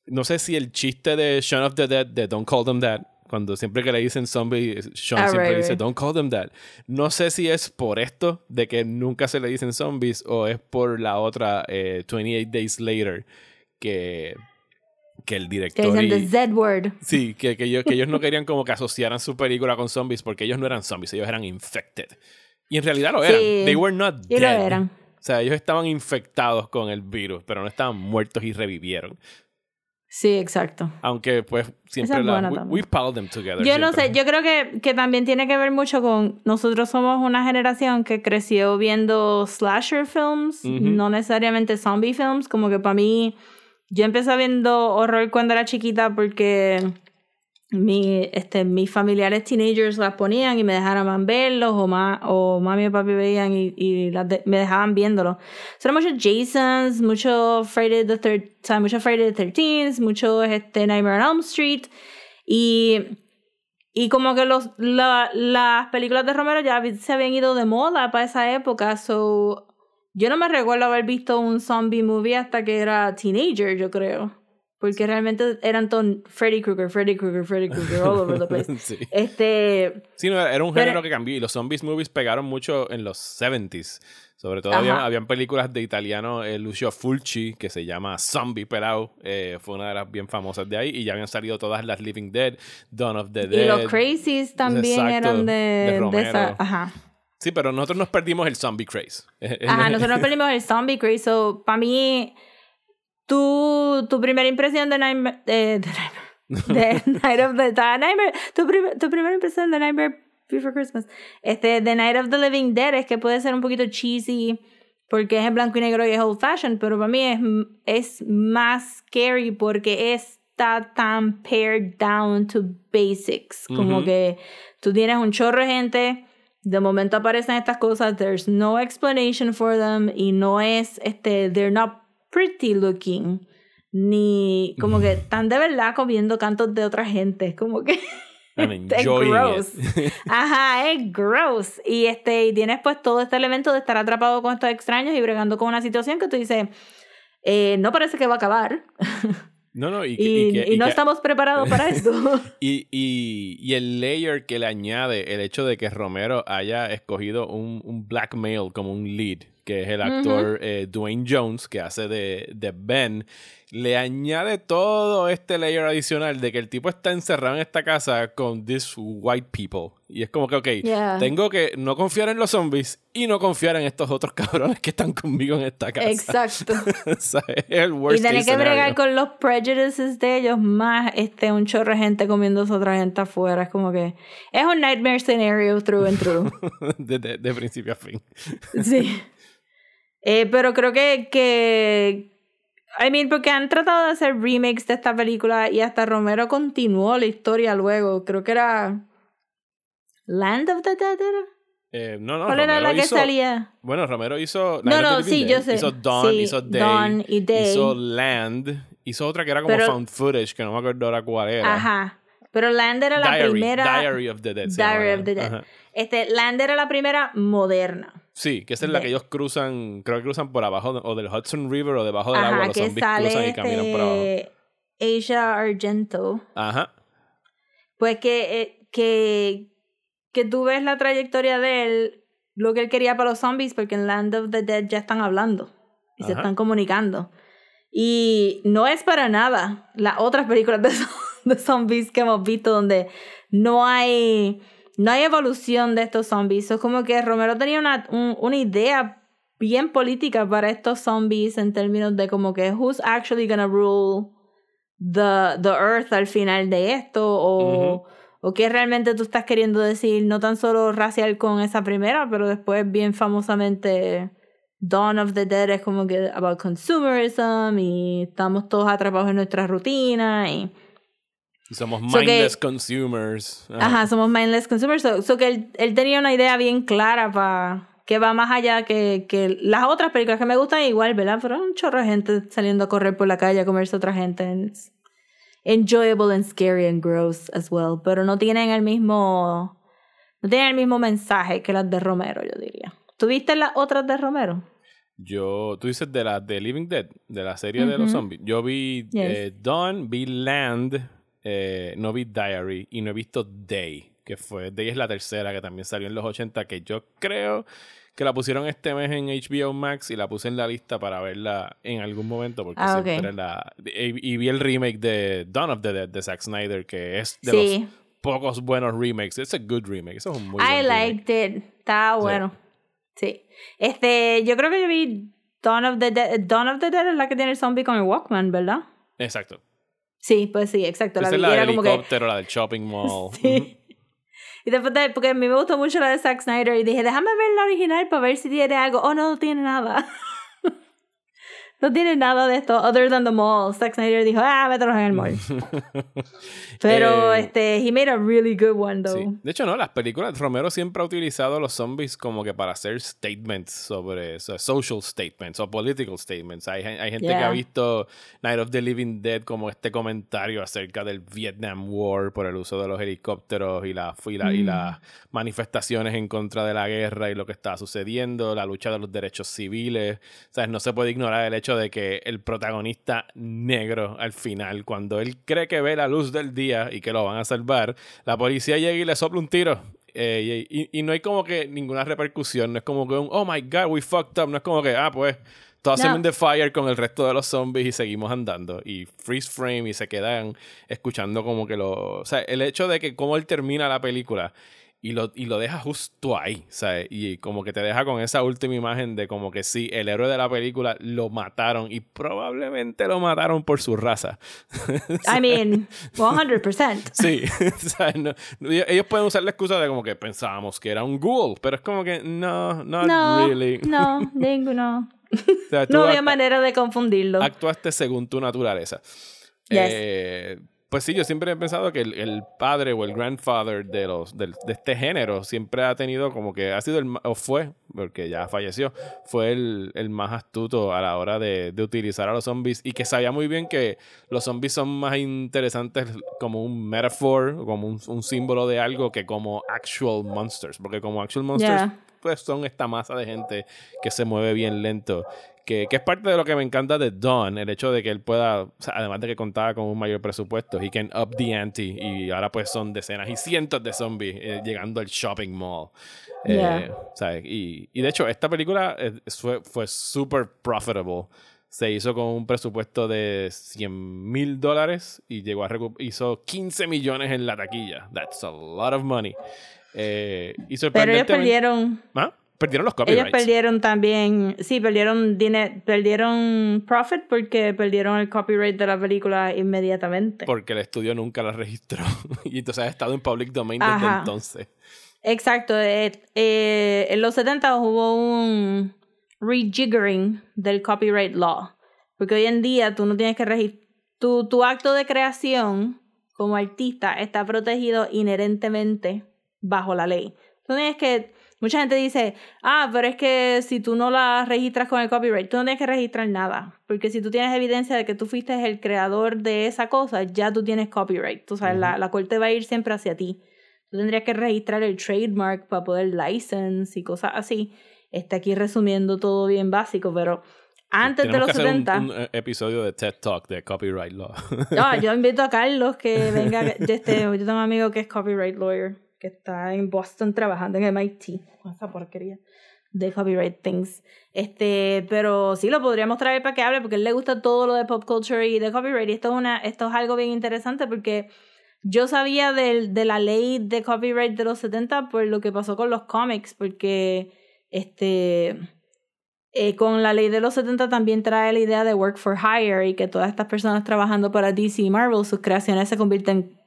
no sé si el chiste de Shaun of the Dead, de Don't Call Them That, cuando siempre que le dicen zombie, Sean Ah, siempre right, dice right. Don't Call Them That. No sé si es por esto de que nunca se le dicen zombies o es por la otra eh, 28 Days Later que, que el Que director dicen y- the Z-word. Sí, que, que, ellos, que ellos no querían como que asociaran su película con zombies porque ellos no eran zombies, ellos eran infected. Y en realidad lo eran. Sí, They were not y lo dead. eran. O sea, ellos estaban infectados con el virus, pero no estaban muertos y revivieron. Sí, exacto. Aunque pues siempre es la, we, piled them together. Yo no sé, yo creo que, que también tiene que ver mucho con nosotros somos una generación que creció viendo slasher films, no necesariamente zombie films, como que para mí yo empecé viendo horror cuando era chiquita porque mi, este, mis familiares teenagers las ponían y me dejaban verlos o, ma, o mami y papi veían y, y las me dejaban viéndolo. Son muchos Jasons, mucho Friday the, thir- o sea, mucho Friday the 13th, mucho este, Nightmare on Elm Street y, como que los, la- las películas de Romero ya se habían ido de moda para esa época, so yo no me recuerdo haber visto un zombie movie hasta que era teenager, yo creo. Porque realmente eran todos Freddy Krueger, Freddy Krueger, Freddy Krueger, all over the place. <laughs> sí. Este, Sí, no, era un Pero- género que cambió y los zombies movies pegaron mucho en los 70s. Sobre todo Ajá. habían, películas de italiano, eh, Lucio Fulci, que se llama Zombie Pelao, eh, fue una de las bien famosas de ahí, y ya habían salido todas las Living Dead, Dawn of the Dead. y los Crazies también Exacto, eran de de, esa. Ajá. Sí, pero nosotros nos perdimos el zombie craze. <laughs> Ajá, nosotros <laughs> perdimos el zombie craze. So, para mí, tu, tu primera impresión de Nightmare. De, de <laughs> Night of the Nightmare. Tu, prim- tu primera impresión de Nightmare Before Christmas. Este, The Night of the Living Dead es que puede ser un poquito cheesy porque es en blanco y negro y es old fashioned, pero para mí es, es más scary porque está tan pared down to basics. Como Ujú. que tú tienes un chorro de gente, de momento aparecen estas cosas, there's no explanation for them y no es, este, they're not pretty looking, ni como que están de verdad comiendo cantos de otra gente, como que <laughs> es gross. it. Ajá, es gross. Y este, y tienes pues todo este elemento de estar atrapado con estos extraños y bregando con una situación que tú dices, eh, no parece que va a acabar. <laughs> No, no, y, que- Y, y que- y y no que- estamos preparados para <laughs> esto. <laughs> Y, y, y el layer que le añade el hecho de que Romero haya escogido un, un black male como un lead, que es el actor eh, Dwayne Jones, que hace de, de Ben, le añade todo este layer adicional de que el tipo está encerrado en esta casa con these white people. Y es como que, ok, Yeah. tengo que no confiar en los zombies y no confiar en estos otros <laughs> cabrones que están conmigo en esta casa. Exacto. <laughs> O sea, es el worst Y tener que bregar con los prejudices de ellos, más este, un chorro de gente comiéndose otra gente afuera. Es como que es un nightmare scenario through and through. <laughs> de, de- de principio a fin. Sí. Eh, pero creo que, que. I mean, porque han tratado de hacer remakes de esta película y hasta Romero continuó la historia luego. Creo que era. Land of the Dead era. Eh, no, no, ¿Cuál era la que salía? Bueno, Romero hizo. No, no, sí, yo sé. Hizo Dawn, Sí, hizo Day, Dawn y Day. Hizo Land. Hizo otra que era como Pero- Found Footage, que no me acuerdo ahora cuál era. Ajá. Pero Land era la primera. Diary of the Dead. Diary of the Dead. Ajá. Este, Land era la primera moderna. Sí, que esa es la De- que ellos cruzan, creo que cruzan por abajo o del Hudson River o debajo del agua. Ajá, Los que zombies sale cruzan y caminan por abajo. este, Asia Argento. Ajá. Pues que, eh, que, que tú ves la trayectoria de él, lo que él quería para los zombies, porque en Land of the Dead ya están hablando y se Ajá. están comunicando. Y no es para nada las otras películas de, <laughs> de zombies que hemos visto donde no hay, no hay evolución de estos zombies. Es como que Romero tenía una, un- una idea bien política para estos zombies en términos de como que who's actually gonna rule the, the earth al final de esto o, o qué realmente tú estás queriendo decir, no tan solo racial con esa primera, pero después bien famosamente Dawn of the Dead es como que about consumerism y estamos todos atrapados en nuestra rutina y Somos So que- mindless consumers. ajá, somos mindless consumers, so, so que él, él tenía una idea bien clara para que va más allá que, que las otras películas que me gustan igual, ¿verdad? Pero un chorro de gente saliendo a correr por la calle a comerse a otra gente. and it's enjoyable and scary and gross as well. Pero no tienen el mismo. No tienen el mismo mensaje que las de Romero, yo diría. ¿Tuviste las otras de Romero? Yo, tú dices de la de Living Dead, de la serie de los zombies. Yo vi Yes. eh, Dawn, vi Land, eh, no vi Diary y no he visto Day, que fue, Day es la tercera que también salió en los 80, que yo creo que la pusieron este mes en HBO Max y la puse en la lista para verla en algún momento porque Ah, siempre la... Y, y vi el remake de Dawn of the Dead de Zack Snyder, que es de Sí. los pocos buenos remakes. Es a good remake, eso es un muy I remake. liked it. Estaba bueno. Sí. Este, yo creo que yo vi Dawn of the Dead. Dawn of the Dead es la que tiene el zombie con el Walkman, ¿verdad? Exacto. Sí, pues sí, exacto. La Esa es la del como que. helicóptero, la del shopping <laughs> mall. Sí. Y después de, porque a mí me gustó mucho la de Zack Snyder y dije, déjame ver la original para ver si tiene algo. Oh, no, no tiene nada. <laughs> no tiene nada de esto, other than the mall. Zack Snyder dijo, ah, mételos en el mall. <laughs> Pero, Eh, este, he made a really good one, though. Sí. De hecho, no, las películas, Romero siempre ha utilizado a los zombies como que para hacer statements sobre o sea, social statements o political statements. Hay, hay gente que ha Yeah. visto Night of the Living Dead como este comentario acerca del Vietnam War por el uso de los helicópteros y, la, y, la- y Mm. las manifestaciones en contra de la guerra y lo que está sucediendo, la lucha de los derechos civiles. O sea, no se puede ignorar el hecho de que el protagonista negro al final, cuando él cree que ve la luz del día y que lo van a salvar, la policía llega y le sopla un tiro. Eh, y, y- no hay como que ninguna repercusión, no es como que un, oh my god, we fucked up, no es como que, ah, pues, todos No. hacen the fire con el resto de los zombies y seguimos andando. Y freeze frame y se quedan escuchando como que lo... O sea, el hecho de que cómo él termina la película y lo, y lo deja justo ahí, ¿sabes? Y como que te deja con esa última imagen de como que sí, el héroe de la película lo mataron y probablemente lo mataron por su raza. I <laughs> mean, 100%. Sí, <laughs> sea, no- ellos pueden usar la excusa de como que pensábamos que era un ghoul, pero es como que no, not No, really. no, <laughs> ninguno. O sea, No había manera de confundirlo. actuaste según tu naturaleza. Yes. Eh, pues sí, yo siempre he pensado que el, el padre o el grandfather de los del- de, este género siempre ha tenido como que ha sido el o fue, porque ya falleció, fue el, el más astuto a la hora de, de utilizar a los zombies y que sabía muy bien que los zombies son más interesantes como un metaphor, como un, un símbolo de algo que como actual monsters, porque como actual monsters Yeah. pues son esta masa de gente que se mueve bien lento. Que, que es parte de lo que me encanta de Don, el hecho de que él pueda, o sea, además de que contaba con un mayor presupuesto, he can up the ante y ahora pues son decenas y cientos de zombies eh, llegando al shopping mall. Eh, Yeah. ¿sabes? Y, y de hecho, esta película eh, fue, fue super profitable. Se hizo con un presupuesto de 100 mil dólares y llegó a hizo 15 millones en la taquilla. That's a lot of money. Eh, y Pero ellos sorprendentemente- perdieron. ¿Ah? Perdieron los Ellos copyrights. perdieron también, sí, perdieron dinero, perdieron profit porque perdieron el copyright de la película inmediatamente. Porque el estudio nunca la registró. <laughs> y entonces ha estado en public domain desde Ajá. entonces. Exacto, eh, eh, en los 70 hubo un rejiggering del copyright law, porque hoy en día tú no tienes que registrar, tu, tu acto de creación como artista está protegido inherentemente bajo la ley. Tú tienes que, mucha gente dice, ah, pero es que si tú no la registras con el copyright, tú no tienes que registrar nada, porque si tú tienes evidencia de que tú fuiste el creador de esa cosa, ya tú tienes copyright, tú sabes, la, la corte va a ir siempre hacia ti. Tú tendrías que registrar el trademark para poder license y cosas así. Está aquí resumiendo todo bien básico, pero antes de Tenemos los que hacer un- 70... un, eh, episodio de TED Talk de copyright law. Ah, yo <laughs> invito a Carlos que venga. de Este, yo tengo un amigo que es copyright lawyer, que está en Boston trabajando en MIT. Esa porquería de copyright things. Este, pero sí lo podríamos traer para que hable, porque a él le gusta todo lo de pop culture y de copyright. Y esto es, una, esto es algo bien interesante porque yo sabía del- de la ley de copyright de los 70 por lo que pasó con los cómics, porque este eh, con la ley de los 70 también trae la idea de work for hire y que todas estas personas trabajando para DC y Marvel, sus creaciones se convierten,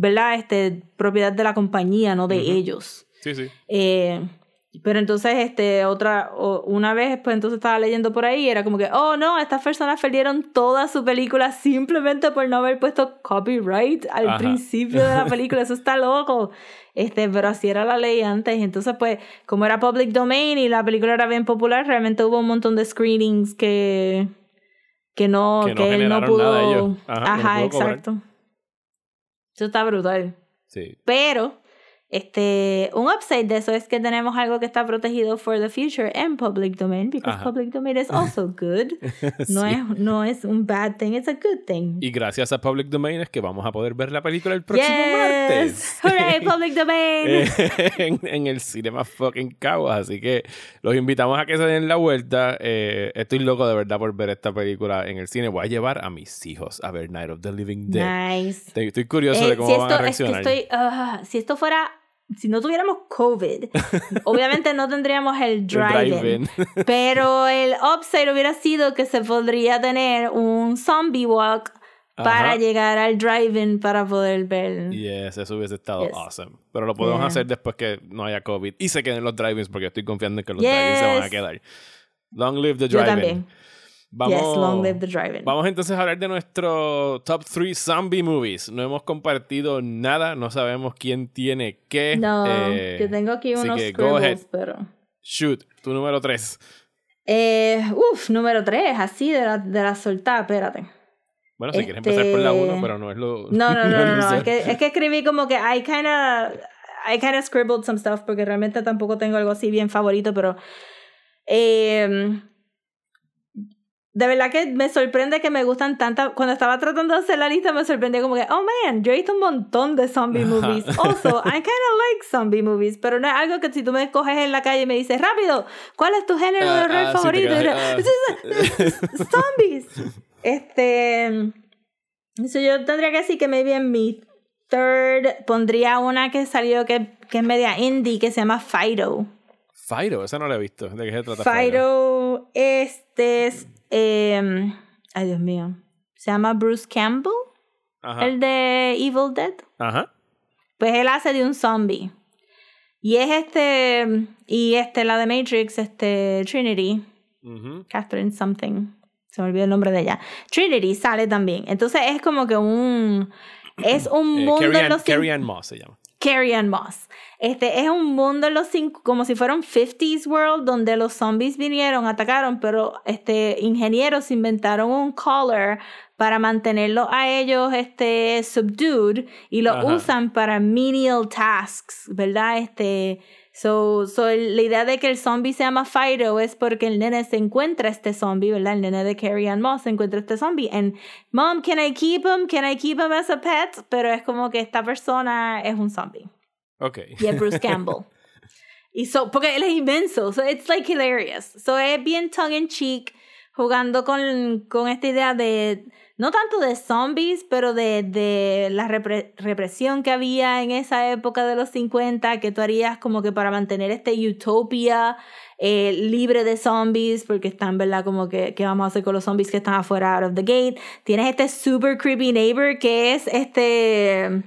¿verdad? Este, propiedad de la compañía, no de Ujú. ellos. sí, sí. Eh, pero entonces, este, otra, una vez, pues entonces estaba leyendo por ahí era como que, oh no, estas personas perdieron toda su película simplemente por no haber puesto copyright al Ajá. principio de la película. Eso está loco. Este, pero así era la ley antes. Entonces, pues, como era public domain y la película era bien popular, realmente hubo un montón de screenings que, que no, Que que, no él no pudo. nada ellos. Ajá, que no Ajá, pudo cobrar. Eso está brutal. Sí. Pero, este, un upside de eso es que tenemos algo que está protegido for the future en public domain, because Ajá. public domain is also <laughs> good. No, Sí. es, no es un bad thing, it's a good thing. Y gracias a Public Domain es que vamos a poder ver la película el próximo yes! martes. <laughs> Hooray, public domain! <laughs> En, en el Cinema fucking Caguas. Así que los invitamos a que se den la vuelta. Eh, estoy loco de verdad por ver esta película en el cine. Voy a llevar a mis hijos a ver Night of the Living Dead. nice. Estoy, estoy curioso Eh, de cómo si van a esto, es que reaccionar. estoy, ah, si esto fuera, si no tuviéramos COVID, <laughs> obviamente no tendríamos el drive-in. drive-in. <laughs> Pero el upside hubiera sido que se podría tener un zombie walk para llegar al drive-in para poder ver. Yes, eso hubiese estado Yes. awesome. Pero lo podemos Yeah. hacer después que no haya COVID y se queden los drive-ins porque estoy confiando en que los drive-ins se van a Yes. quedar. Long live the drive-in. Vamos, Yes, long live the drive-in. Vamos entonces a hablar de nuestro top 3 zombie movies. No hemos compartido nada, no sabemos quién tiene qué. No, eh, yo tengo aquí unos que go ahead. scribbles, pero... Shoot, tu número 3. Eh, uf, número 3, así de la, de la soltada, espérate. Bueno, si quieres empezar por la 1, Este- pero no es lo. No, no, no, <laughs> no, no. usual. Es, que, es que escribí como que I kinda, I kinda scribbled some stuff porque realmente tampoco tengo algo así bien favorito, pero eh, de verdad que me sorprende que me gustan tantas. Cuando estaba tratando de hacer la lista, me sorprendió como que, oh man, yo he visto un montón de zombie movies. Also, I kinda like zombie movies, pero no es algo que si tú me coges en la calle y me dices, rápido, ¿cuál es tu género de Ah, horror ah, favorito? ah. zombies. Este. Eso yo tendría que decir que maybe en mi third pondría una que salió que, que es media indie que se llama Fido. Fido, esa no la he visto. ¿De qué se trata? Fido, este es. Em, ay, Dios mío. Se llama Bruce Campbell, Ajá. el de Evil Dead. Ajá. Pues él hace de un zombie. Y es este. Y este, la de Matrix, este, Trinity. Catherine something. se me olvidó el nombre de ella. Trinity sale también. Entonces es como que un. Es un Eh, mundo Ann- Carrie Ann Moss se llama. Carrie Ann Moss. Este es un mundo en los cinco, como si fuera un 50s world donde los zombies vinieron, atacaron, pero este ingenieros inventaron un collar para mantenerlo a ellos este subdued y lo Ajá. usan para menial tasks, ¿verdad? Este so, so la idea de que el zombie se llama Fido es porque el nene se encuentra este zombie, ¿verdad? El nene de Carrie Ann Moss se encuentra este zombie and mom, can I keep him? Can I keep him as a pet? Pero es como que esta persona es un zombie. Ok. Y es Bruce Campbell. <laughs> y so, porque él es inmenso. So it's like hilarious. So es bien tongue in cheek, jugando con, con esta idea de, no tanto de zombies, pero de, de la repre- represión que había en esa época de los 50, que tú harías como que para mantener este utopia eh, libre de zombies, porque están, ¿verdad? Como que, ¿qué vamos a hacer con los zombies que están afuera, out of the gate? Tienes este super creepy neighbor que es este...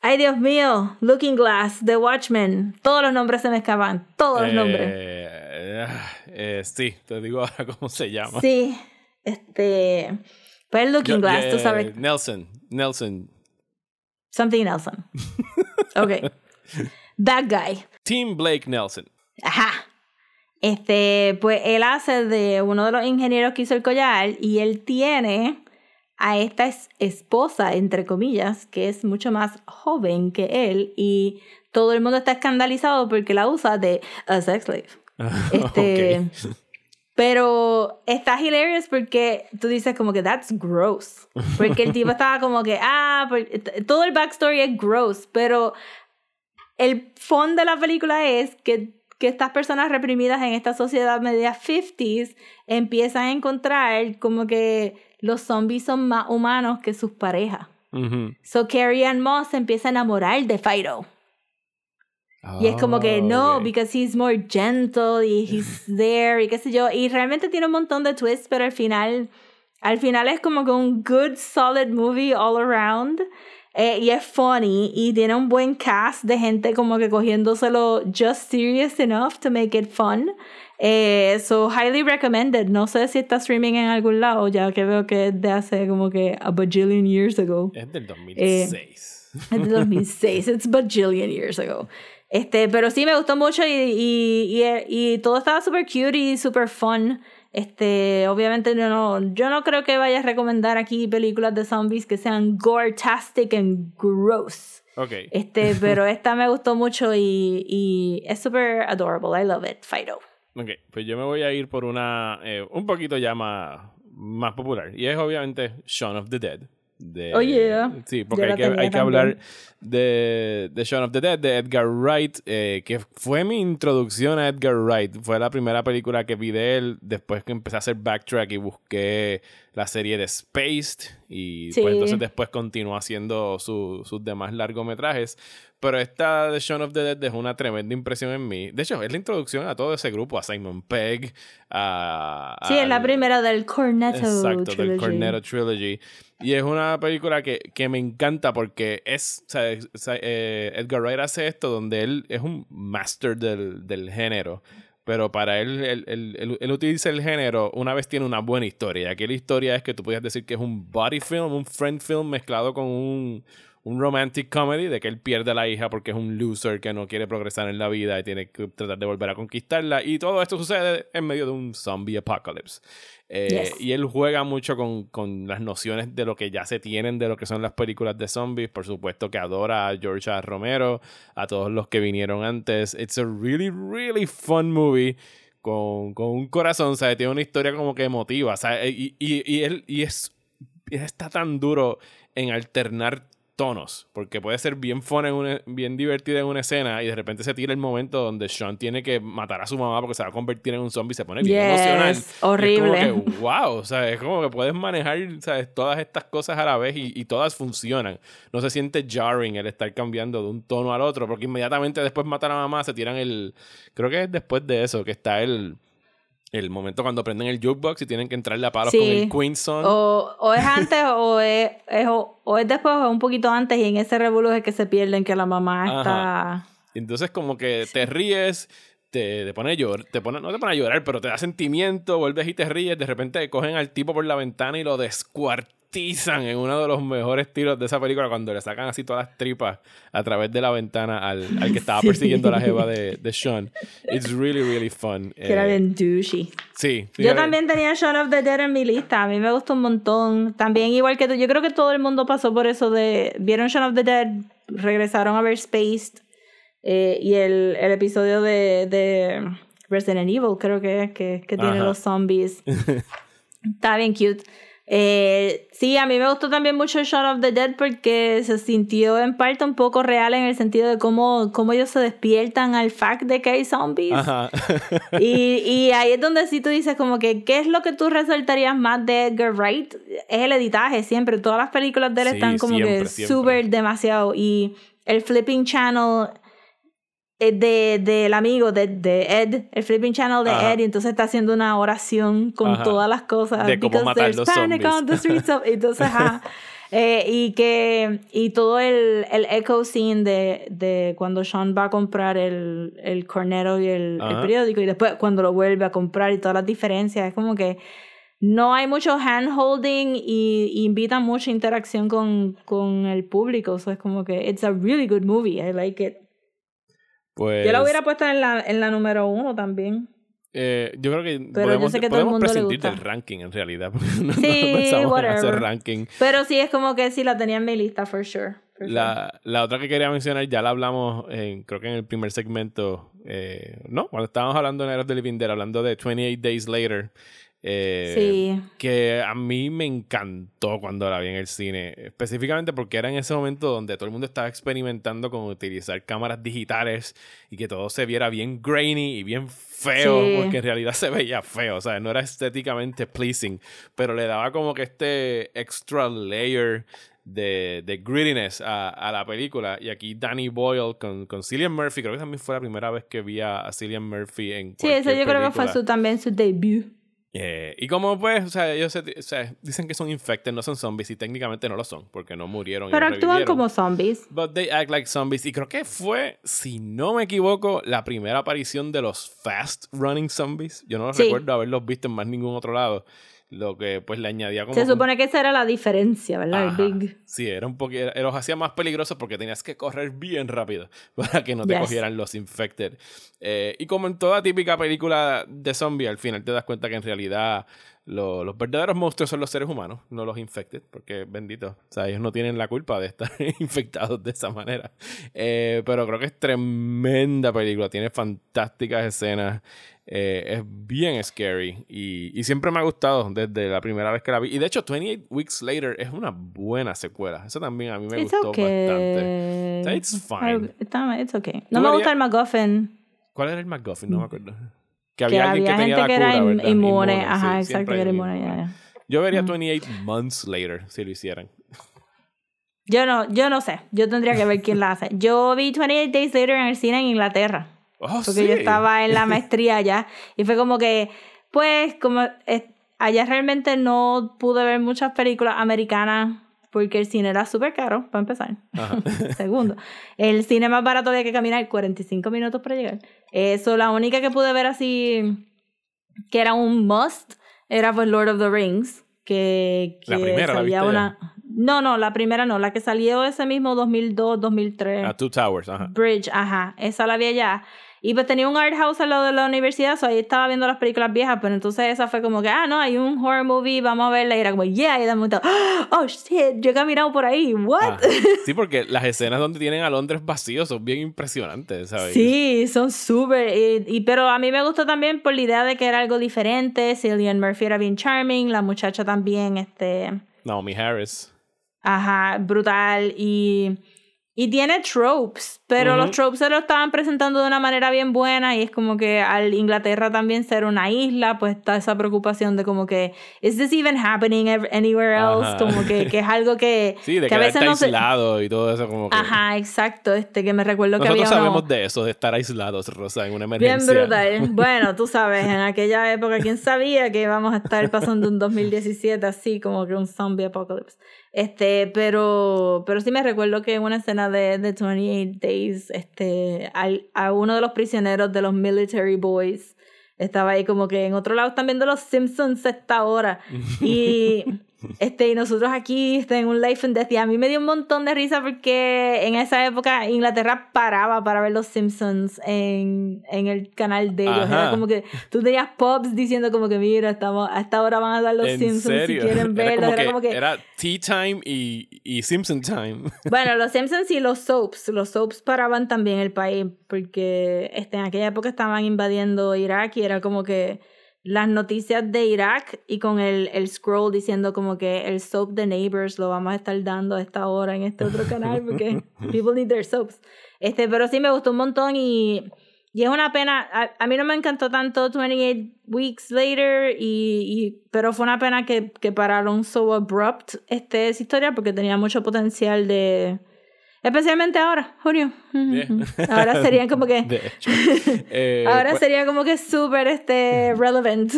Ay, Dios mío, Looking Glass, The Watchmen, todos los nombres se me escapan, todos los nombres. Eh, eh, sí, te digo <laughs> ahora cómo se llama. Sí, este, pues el Looking Yo- Glass, tú eh, sabes, Nelson. Nelson. something Nelson. <laughs> Ok, that guy. Tim Blake Nelson. Ajá. Este, pues él hace de uno de los ingenieros que hizo el collar y él tiene a esta es- esposa, entre comillas, que es mucho más joven que él y todo el mundo está escandalizado porque la usa de a sex slave. <laughs> Este. Pero está hilarious porque tú dices como que that's gross. Porque el tipo estaba como que, ah, t- todo el backstory es gross, pero el fondo de la película es que, que estas personas reprimidas en esta sociedad media 50s empiezan a encontrar como que los zombies son más humanos que sus parejas. So Carrie Ann Moss se empieza a enamorar de Fido. Y es como que Oh, no, ok. because he's more gentle y <laughs> he's there y qué sé yo. Y realmente tiene un montón de twists, pero al final, al final es como que un good, solid movie all around. Eh, y es funny y tiene un buen cast de gente como que cogiéndoselo just serious enough to make it fun. Eh, so highly recommended. No sé si está streaming en algún lado, ya que veo que es de hace como que a bajillion years ago. Es del 2006. <laughs> Es de 2006, it's bajillion years ago. Este, pero sí me gustó mucho y, y, y, y todo estaba super cute y super fun. Este, obviamente yo no, yo no creo que vaya a recomendar aquí películas de zombies que sean gore-tastic and gross. ok. Este, pero esta me gustó mucho y, y es super adorable. I love it, Fido. Ok, pues yo me voy a ir por una eh, un poquito ya más, más popular. Y es obviamente Shaun of the Dead. De, Oh, yeah. Sí, porque hay que, hay hablar de, de Shaun of the Dead, de Edgar Wright, eh, que fue mi introducción a Edgar Wright. Fue la primera película que vi de él después que empecé a hacer backtrack y busqué la serie de Spaced. Y Sí. pues entonces después continuó haciendo su- sus demás largometrajes. Pero esta de Shaun of the Dead dejó una tremenda impresión en mí. De hecho, es la introducción a todo ese grupo, a Simon Pegg, a... Sí, es la primera del Cornetto Exacto, Trilogy. del Cornetto Trilogy. Y es una película que, que me encanta porque es, o sea, es- o sea, eh, Edgar Wright hace esto donde él es un master del, del género. Pero para él, él, él- él- él utiliza el género una vez tiene una buena historia. Y aquí la historia es que tú podías decir que es un body film, un friend film mezclado con un, un romantic comedy de que él pierde a la hija porque es un loser que no quiere progresar en la vida y tiene que tratar de volver a conquistarla. Y todo esto sucede en medio de un zombie apocalypse. Eh, Yes. Y él juega mucho con, con las nociones de lo que ya se tienen de lo que son las películas de zombies. Por supuesto que adora a George A. Romero, a todos los que vinieron antes. It's a really, really fun movie. Con, con un corazón, ¿sabes? Tiene una historia como que emotiva, ¿sabes? Y, y, y él y es, está tan duro en alternar tonos, porque puede ser bien fun, en una- bien divertida en una escena y de repente se tira el momento donde Sean tiene que matar a su mamá porque se va a convertir en un zombie y se pone bien Yes, emocional. Y es horrible. como que, wow, o sea, es como que puedes manejar ¿sabes? todas estas cosas a la vez y, y todas funcionan. No se siente jarring el estar cambiando de un tono al otro, porque inmediatamente después matar a mamá se tiran el... Creo que es después de eso que está el... El momento cuando prenden el jukebox y tienen que entrarle a palos Sí. con el Queen Song. O, o es antes o es, es- o, o es después o es un poquito antes y en ese revolú es que se pierden que la mamá está... Entonces como que te ríes, te, te pone a llorar, te pone, no te pone a llorar, pero te da sentimiento, vuelves y te ríes, de repente cogen al tipo por la ventana y lo descuartizan en uno de los mejores tiros de esa película cuando le sacan así todas las tripas a través de la ventana al, al que estaba <laughs> persiguiendo a la jeva de, de Sean. It's really, really fun. Que era Eh, bien douchey. Sí. Yo también tenía Shaun of the Dead en mi lista. A mí me gustó un montón. También, igual que tú, yo creo que todo el mundo pasó por eso de. Vieron Shaun of the Dead, regresaron a ver Spaced. eh, y el, el episodio de, de Resident Evil, creo que es, que, que tiene los zombies. <laughs> Está bien cute. Eh, sí, a mí me gustó también mucho Shaun of the Dead porque se sintió en parte un poco real en el sentido de cómo, cómo ellos se despiertan al fact de que hay zombies. Ajá. <laughs> Y, y ahí es donde sí tú dices como que, ¿qué es lo que tú resaltarías más de Edgar Wright? Es el editaje siempre. Todas las películas de él Sí, están como siempre, que súper demasiado. Y el flipping channel de, del amigo de, de Ed, el flipping channel de Ajá. Ed, y entonces está haciendo una oración con Ajá. todas las cosas. De cómo because matar there's los panic zombies. on the streets of- Entonces, ajá. <laughs> Eh, y que y todo el, el echo scene de, de cuando Sean va a comprar el, el cornero y el, el periódico y después cuando lo vuelve a comprar y todas las diferencias es como que no hay mucho hand holding y, y invita mucha interacción con, con el público o sea, es como que it's a really good movie I like it Pues, yo la hubiera puesto en la, en la número uno también eh, yo creo que Pero yo podemos, sé que todo el mundo le prescindir gusta. del ranking en realidad. <laughs> porque no, no Sí, en hacer ranking. pero sí es como que sí la tenía en mi lista for sure, for sure. La, la otra que quería mencionar, ya la hablamos, en, creo que en el primer segmento, eh, no, cuando estábamos hablando en Eros de Living Dead, hablando de 28 Days Later, eh, sí que a mí me encantó cuando la vi en el cine, específicamente porque era en ese momento donde todo el mundo estaba experimentando con utilizar cámaras digitales y que todo se viera bien grainy y bien feo, Sí. porque en realidad se veía feo, o sea, no era estéticamente pleasing, pero le daba como que este extra layer de, de grittiness a, a la película. Y aquí Danny Boyle con, con Cillian Murphy, creo que también fue la primera vez que vi a, a Cillian Murphy en sí eso yo creo que fue película. su, también su debut Eh, y como pues, o sea, ellos se- o sea, dicen que son infected, no son zombies, y técnicamente no lo son, porque no murieron. y pero no actúan revivieron. como zombies But they act like zombies. Y creo que fue, si no me equivoco, la primera aparición de los fast running zombies. Yo no Sí. recuerdo haberlos visto en más ningún otro lado. Lo que pues le añadía como. se supone que esa era la diferencia verdad Ajá. el big Sí, era un poquito, los hacía más peligrosos porque tenías que correr bien rápido <laughs> para que no te Yes. cogieran los infected. Eh, y como en toda típica película de zombie, al final te das cuenta que en realidad lo- los verdaderos monstruos son los seres humanos, no los infected, porque bendito, o sea, ellos no tienen la culpa de estar <laughs> infectados de esa manera. Eh, pero creo que es tremenda película, tiene fantásticas escenas. eh, es bien scary y, y siempre me ha gustado desde la primera vez que la vi. Y de hecho, 28 Weeks Later es una buena secuela. Eso también a mí me It's gustó okay. bastante. O sea, it's fine. It's okay. No me gusta el MacGuffin. ¿Cuál era el McGuffin? No me acuerdo. Que Que había alguien que tenía gente la que era inmune. Ajá, sí, exacto, que era inmune. ya, ya. Yo vería 28 Months Later si lo hicieran. Yo no, yo no sé. Yo tendría que ver quién la hace. Yo vi 28 Days Later en el cine en Inglaterra. Oh, Porque sí. yo estaba en la <laughs> maestría allá. Y fue como que, pues, como eh, allá realmente no pude ver muchas películas americanas porque el cine era súper caro, para empezar. Ajá. <laughs> Segundo, el cine más barato había que caminar 45 minutos para llegar. Eso, la única que pude ver así, que era un must, era pues Lord of the Rings. Que, que La primera, ¿la viste una. No, no, la primera no, la que salió ese mismo 2002, 2003. A Two Towers, ajá. Bridge, ajá, esa la vi allá. Y pues tenía un art house al lado de la universidad, so ahí estaba viendo las películas viejas, pero entonces esa fue como que, ah, no, hay un horror movie, vamos a verla. Y era como, yeah, y de momento, oh shit, yo he caminado por ahí, what? Sí, porque las escenas donde tienen a Londres vacío son bien impresionantes, ¿sabes? Sí, son súper. Y, y- pero a mí me gustó también por la idea de que era algo diferente. Cillian Murphy era bien charming, la muchacha también, este. Naomi Harris. Ajá, brutal. Y, y tiene tropes, pero Ujú. los tropes se lo estaban presentando de una manera bien buena. Y es como que al Inglaterra también ser una isla, pues está esa preocupación de como que, ¿is this even happening anywhere else? Ajá. Como que, que es algo que, <laughs> Sí, de que a veces no se. aislado y todo eso como que... Ajá, exacto. Este, que me recuerdo que había uno- sabemos de eso, de estar aislados, Rosa, en una Bien emergencia. brutal. <laughs> Bueno, tú sabes, en aquella época, ¿quién sabía que íbamos a estar pasando un <laughs> 2017 así, como que un zombie apocalypse? Este, pero, pero sí me recuerdo que en una escena de, de 28 Days, este, al- a uno de los prisioneros de los military boys. Estaba ahí como que en otro lado están viendo los Simpsons a esta hora. <laughs> Y, este, y nosotros aquí este, en un Life and Death. Y a mí me dio un montón de risa porque en esa época Inglaterra paraba para ver los Simpsons en, en el canal de ellos. Ajá. Era como que tú tenías pops diciendo como que mira, estamos, a esta hora van a dar los ¿En Simpsons serio? si quieren <laughs> verlos. Era Era como que, era Tea Time y, y Simpson Time. <laughs> bueno, los Simpsons y los soaps. Los soaps paraban también el país porque este, en aquella época estaban invadiendo Irak y era como que las noticias de Irak y con el, el scroll diciendo como que el soap de Neighbors lo vamos a estar dando a esta hora en este otro canal porque <laughs> people need their soaps. Este, pero sí me gustó un montón y, y es una pena. A, a mí no me encantó tanto 28 Weeks Later, y, y- pero fue una pena que, que pararon so abrupt este, esa historia porque tenía mucho potencial de. Especialmente ahora, junio. Ahora serían como que. <laughs> De hecho. <laughs> Eh, ahora pues- sería como que súper este, <laughs> relevant.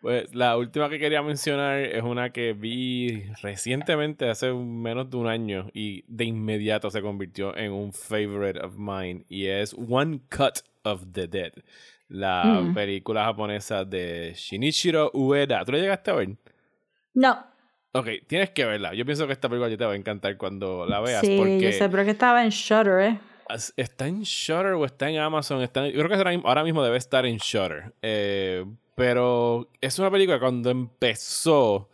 Pues la última que quería mencionar es una que vi recientemente, hace menos de un año, y de inmediato se convirtió en un favorite of mine, y es One Cut of the Dead, la Mm. película japonesa de Shinichiro Ueda. ¿Tú la llegaste a ver? no. Ok, tienes que verla. Yo pienso que esta película te va a encantar cuando la veas, Sí, porque yo sé, pero que estaba en Shutter, ¿eh? está en Shutter o está en Amazon. Está en- yo creo que ahora mismo- debe estar en Shutter. Eh, pero es una película que cuando empezó,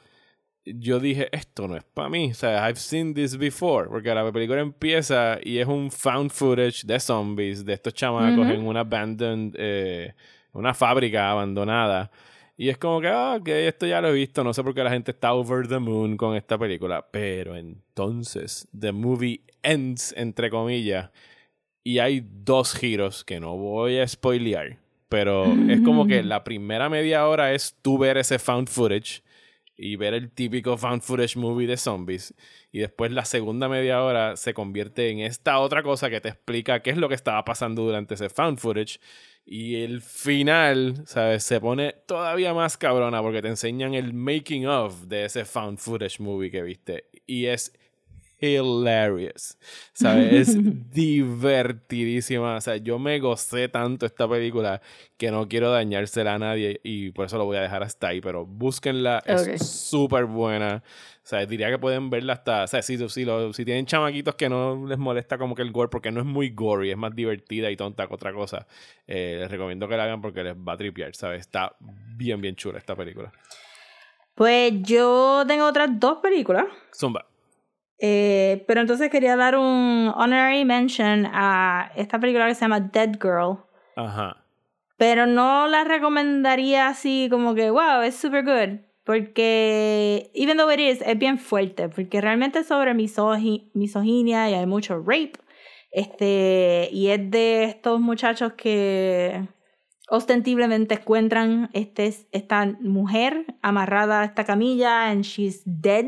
yo dije, esto no es para mí. O sea, I've seen this before. Porque la película empieza y es un found footage de zombies, de estos chamacos Ujú. en una abandoned, eh, una fábrica abandonada. Y es como que, ah, ok, esto ya lo he visto. No sé por qué la gente está over the moon con esta película. Pero entonces, the movie ends, entre comillas. Y hay dos giros que no voy a spoilear. Pero es como que la primera media hora es tú ver ese found footage y ver el típico found footage movie de zombies. Y después la segunda media hora se convierte en esta otra cosa que te explica qué es lo que estaba pasando durante ese found footage. Y el final, ¿sabes? Se pone todavía más cabrona porque te enseñan el making of de ese found footage movie que viste. Y es hilarious. ¿Sabes? Es <laughs> divertidísima. O sea, yo me gocé tanto esta película que no quiero dañársela a nadie y por eso lo voy a dejar hasta ahí. Pero búsquenla, es súper buena. O sea, diría que pueden verla hasta. O sea, si, si, lo- si tienen chamaquitos que no les molesta como que el gore, porque no es muy gory, es más divertida y tonta que otra cosa. eh, les recomiendo que la hagan porque les va a tripear, ¿sabes? Está bien, bien chula esta película. Pues yo tengo otras dos películas. Zumba. Eh, pero entonces quería dar un honorary mention a esta película que se llama Dead Girl. Ajá. Pero no la recomendaría así como que, wow, es super good. Porque, even though it is, es bien fuerte. Porque realmente es sobre misogi- misoginia y hay mucho rape. Este, y es de estos muchachos que ostensiblemente encuentran este, esta mujer amarrada a esta camilla and she's dead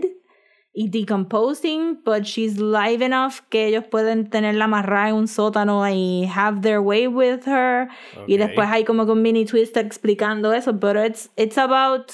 y decomposing, but she's live enough que ellos pueden tenerla amarrada en un sótano y have their way with her. Y Ok. después hay como un mini twist explicando eso, pero it's, it's about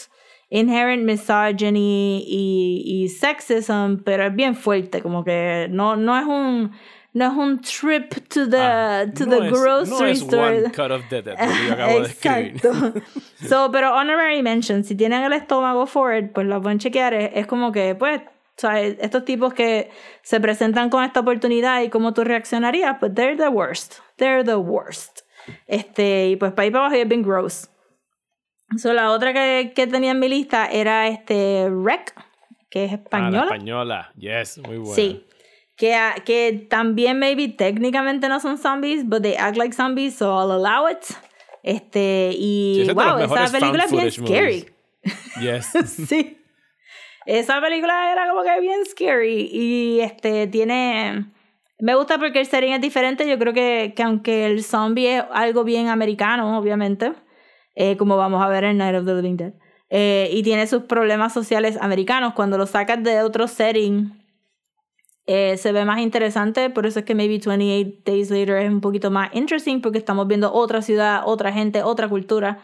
inherent misogyny y, y sexism, pero es bien fuerte, como que no, no es un no es un trip to the, Ah, to no the es- grocery no es store. One cut of que yo <laughs> acabo de. Exacto. <laughs> so, pero honorary mention, si tienen el estómago forward, pues lo pueden chequear. Es, es como que, pues, sea, estos tipos que se presentan con esta oportunidad y cómo tú reaccionarías, pues they're the worst. They're the worst. Este, y pues para ir para abajo es bien gross. So, la otra que, que tenía en mi lista era este Rec, que es Ah, la española. española. Yes, muy buena. Sí. Que, ah, que también, maybe, técnicamente no son zombies, but they act like zombies, so I'll allow it. Este, y Sí, wow, esa película es bien scary. Yes. <laughs> sí. Esa película era como que bien scary. Y este, tiene. Me gusta porque el setting es diferente. Yo creo que, que aunque el zombie es algo bien americano, obviamente, eh, como vamos a ver en Night of the Living Dead, eh, y tiene sus problemas sociales americanos, cuando lo sacas de otro setting, eh, se ve más interesante. Por eso es que maybe 28 Days Later es un poquito más interesting, porque estamos viendo otra ciudad, otra gente, otra cultura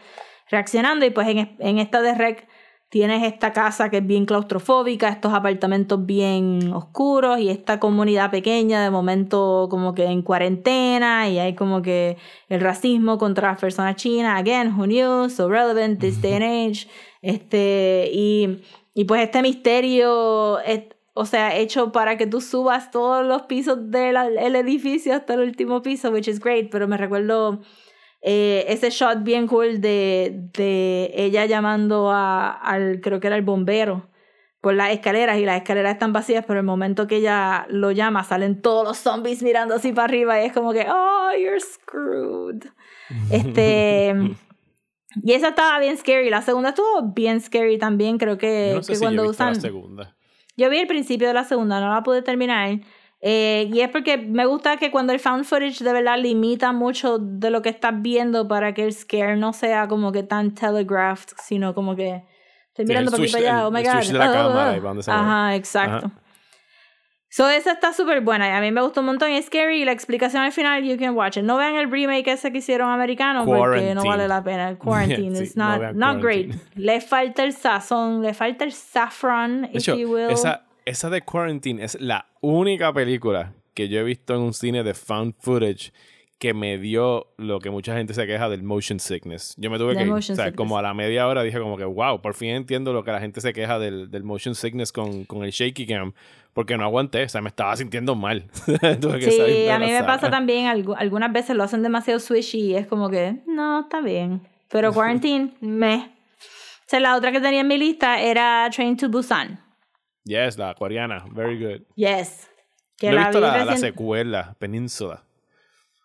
reaccionando. Y pues en, en esta de Rec tienes esta casa que es bien claustrofóbica, estos apartamentos bien oscuros y esta comunidad pequeña de momento como que en cuarentena y hay como que el racismo contra las personas chinas, again, who knew, so relevant this day and age, este, y, y pues este misterio, es- o sea, hecho para que tú subas todos los pisos del el edificio hasta el último piso, which is great, pero me recuerdo eh, ese shot bien cool de, de ella llamando a, al, creo que era el bombero, por las escaleras y las escaleras están vacías, pero el momento que ella lo llama salen todos los zombies mirando así para arriba y es como que, oh, you're screwed. <laughs> Este... Y esa estaba bien scary. La segunda estuvo bien scary también. Creo que, Yo no sé que si yo he cuando la usan. segunda. Yo vi el principio de la segunda, no la pude terminar. Eh, y es porque me gusta que cuando el found footage de verdad limita mucho de lo que estás viendo para que el scare no sea como que tan telegraphed, sino como que estoy Sí, mirando el para aquí para allá, el- oh my god. de la oh, cámara oh. mueve. Ajá, exacto. Ajá. So, esa está súper buena a mí me gustó un montón. Es scary y la explicación al final, you can watch it. No vean el remake ese que hicieron americano porque no vale la pena. <laughs> Quarantine Sí, is no not, not great. Le falta el sazón, le falta el saffron, De if hecho, you will. esa, esa de Quarantine es la única película que yo he visto en un cine de found footage que me dio lo que mucha gente se queja del motion sickness. Yo me tuve que. O sea, sickness. como a la media hora dije como que, wow, por fin entiendo lo que la gente se queja del, del motion sickness con, con el shaky cam. Porque no aguanté, o sea, me estaba sintiendo mal. <laughs> Tuve que Sí, a mí me pasa también, algu- algunas veces lo hacen demasiado swishy y es como que, no, está bien. Pero <laughs> Quarantine, me. O sea, la otra que tenía en mi lista era Train to Busan. Yes, la coreana, very good. Yes. Que No he visto vi la, la secuela, Península.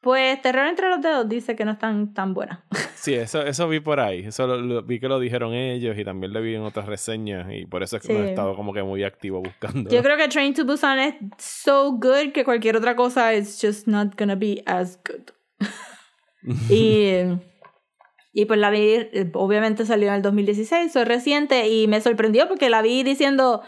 Pues Terror entre los dedos dice que no están tan buenas. <laughs> Sí, eso, eso vi por ahí. Eso lo, lo- vi que lo dijeron ellos y también lo vi en otras reseñas y por eso es que Sí. no he estado como que muy activo buscando. Yo creo que Train to Busan es so good que cualquier otra cosa is just not gonna be as good. <laughs> y, y pues la vi, eh, obviamente salió en el 2016, soy reciente y me sorprendió porque la vi diciendo,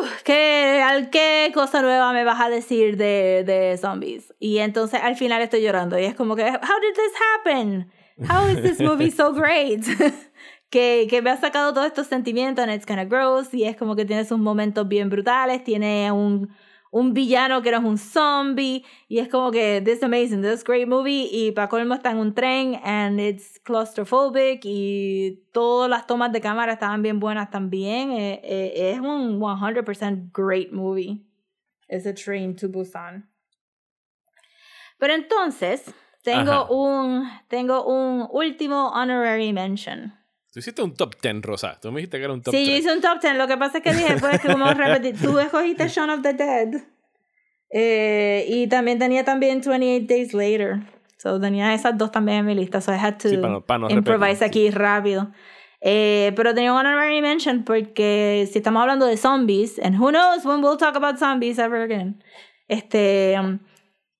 "Uf, ¿qué, al- ¿qué cosa nueva me vas a decir de, de zombies? Y entonces al final estoy llorando y es como que, how did this happen? How is this movie so great? <laughs> que, que me ha sacado todos estos sentimientos and it's kind of gross y es como que tiene sus momentos bien brutales, tiene un, un villano que es un zombie y es como que this amazing, this great movie y para colmo está en un tren and it's claustrophobic y todas las tomas de cámara estaban bien buenas también, Eh, eh, es un 100% great movie, ese Train to Busan. Pero entonces, tengo Ajá. un, tengo un último honorary mention. Tú hiciste un top 10, Rosa. Tú me dijiste que era un top Sí, yo 10. hice un top 10. Lo que pasa es que dije, pues, que como repetir, tú escogiste <laughs> Shaun of the Dead. Eh, y también tenía también 28 Days Later. So tenía esas dos también en mi lista. So I had to Sí, para no- para no improvise repetir, aquí rápido. Eh, pero tenía un honorary mention porque si estamos hablando de zombies, and who knows when we'll talk about zombies ever again. Este, um,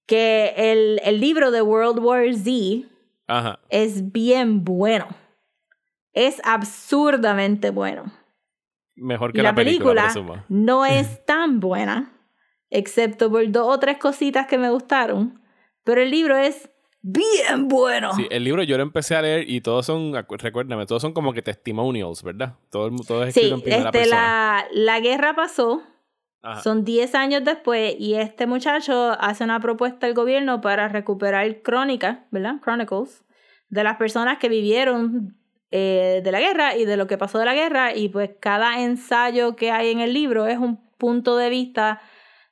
que el, el libro de World War Z Ajá. es bien bueno. Es absurdamente bueno. Mejor que la, la, película, no <laughs> es tan buena, excepto por dos o tres cositas que me gustaron, pero el libro es bien bueno. Sí, el libro yo lo empecé a leer y todos son, recuérdame, todos son como que testimonials, ¿verdad? Todo, todo es Sí, escrito en primera este, persona. la, la guerra pasó, Ajá. son 10 años después, y este muchacho hace una propuesta al gobierno para recuperar crónicas, ¿verdad? Chronicles, de las personas que vivieron eh, de la guerra y de lo que pasó de la guerra, y pues cada ensayo que hay en el libro es un punto de vista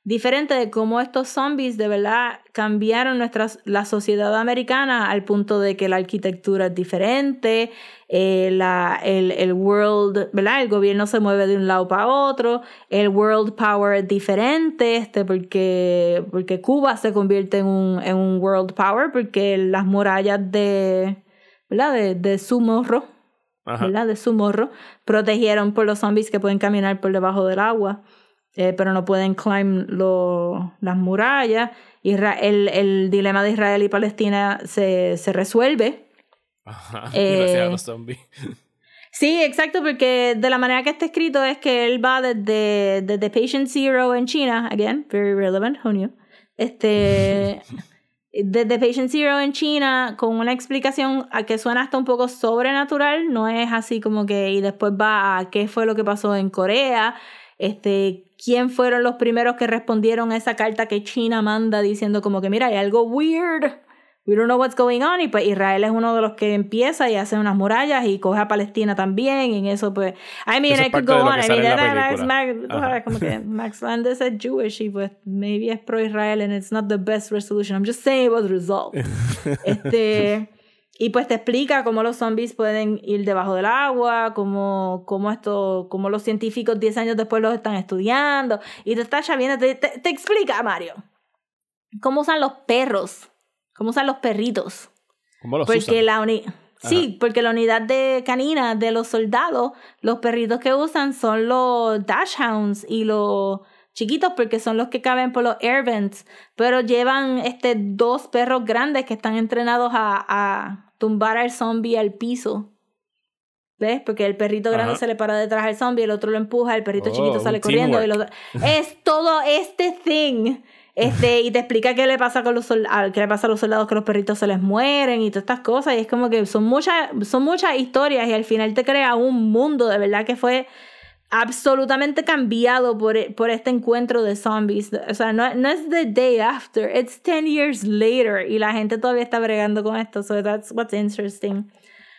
diferente de cómo estos zombies de verdad cambiaron nuestra, la sociedad americana al punto de que la arquitectura es diferente, eh, la, el, el world, ¿verdad? El gobierno se mueve de un lado para otro, el world power es diferente, este, porque, porque Cuba se convierte en un, en un world power, porque las murallas de, ¿verdad? De, de su morro, Ajá. ¿verdad? De su morro, protegieron por los zombies que pueden caminar por debajo del agua, eh, pero no pueden climb lo- las murallas. Isra- el, el dilema de Israel y Palestina se, se resuelve. Ajá. Eh, <laughs> Gracias a los zombies. Sí, exacto, porque de la manera que está escrito es que él va desde, desde Patient Zero en China, again, very relevant, who knew? Este, <laughs> de The Patient Zero en China con una explicación a que suena hasta un poco sobrenatural, no es así como que y después va a qué fue lo que pasó en Corea, este, quién fueron los primeros que respondieron a esa carta que China manda diciendo como que mira, hay algo weird we don't know what's going on. Y pues Israel es uno de los que empieza y hace unas murallas y coge a Palestina también. Y en eso, pues, I mean, Eso I could go on. I mean, that-. Max, como que <laughs> Max Landis es Jewish y pues maybe es pro Israel and it's not the best resolution. I'm just saying it was resolved. <laughs> este. Y pues te explica cómo los zombies pueden ir debajo del agua, cómo, cómo, esto, cómo los científicos 10 años después los están estudiando. Y te está viendo, te, te, te explica, Mario, cómo usan los perros, cómo usan los perritos. ¿Cómo los Porque usan? la uni Sí, porque la unidad de canina de los soldados, los perritos que usan son los dashhounds y los chiquitos porque son los que caben por los air vents, pero llevan este dos perros grandes que están entrenados a, a tumbar al zombie al piso. ¿Ves? Porque el perrito grande Ajá. se le para detrás al zombie, el otro lo empuja, el perrito Oh, chiquito sale corriendo y. Es todo este thing. Este, y te explica qué le pasa con los sol- a- qué le pasa a los soldados que los perritos se les mueren y todas estas cosas. Y es como que son muchas, son muchas historias y al final te crea un mundo de verdad que fue absolutamente cambiado por, por este encuentro de zombies. O sea, no, no es the day after, it's 10 years later y la gente todavía está bregando con esto. So that's what's interesting.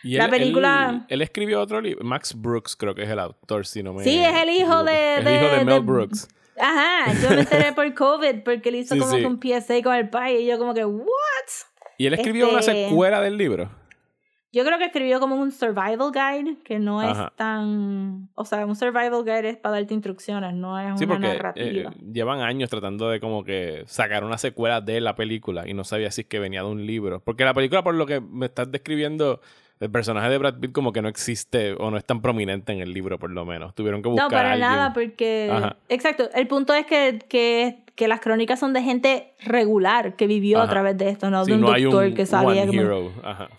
Y la él- película- Él, él escribió otro libro. Max Brooks, creo que es el autor, si no me. Sí, es el hijo de-. El hijo de de- Mel de- Brooks. Ajá, yo me enteré por COVID porque él hizo Sí, como sí. que un PSA con el pai y yo como que, ¿what? Y él escribió una Este- secuela del libro. Yo creo que escribió como un survival guide, que no Ajá. es tan... O sea, un survival guide es para darte instrucciones, no es Sí, una porque narrativa. eh, llevan años tratando de como que sacar una secuela de la película y no sabía si es que venía de un libro. Porque la película, por lo que me estás describiendo, el personaje de Brad Pitt como que no existe o no es tan prominente en el libro, por lo menos. Tuvieron que buscar no, para a alguien. nada, porque... Ajá. Exacto, el punto es que, que, que las crónicas son de gente regular que vivió a través de esto, no Sí, de un no hay doctor un que sabía... one como- hero. Ajá.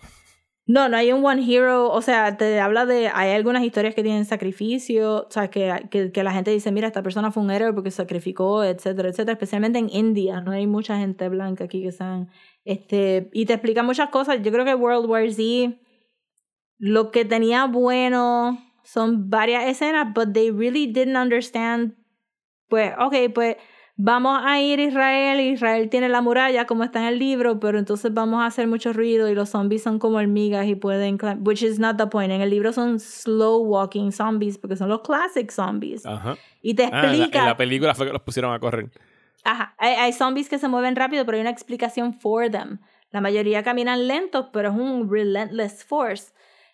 No, no hay un one hero, o sea, te habla de, hay algunas historias que tienen sacrificio, o sea, que, que, que la gente dice, mira, esta persona fue un héroe porque sacrificó, etcétera, etcétera, especialmente en India, no hay mucha gente blanca aquí que sean, este, y te explica muchas cosas, yo creo que World War Z, lo que tenía bueno son varias escenas, but they really didn't understand, pues, ok, pues, vamos a ir a Israel, Israel tiene la muralla como está en el libro, pero entonces vamos a hacer mucho ruido y los zombies son como hormigas y pueden, which is not the point. En el libro son slow walking zombies porque son los classic zombies. Ajá. Y te Ah, en la- explica, en la película fue que los pusieron a correr. ajá, hay, hay zombies que se mueven rápido, pero hay una explicación for them. La mayoría caminan lentos, pero es un relentless force.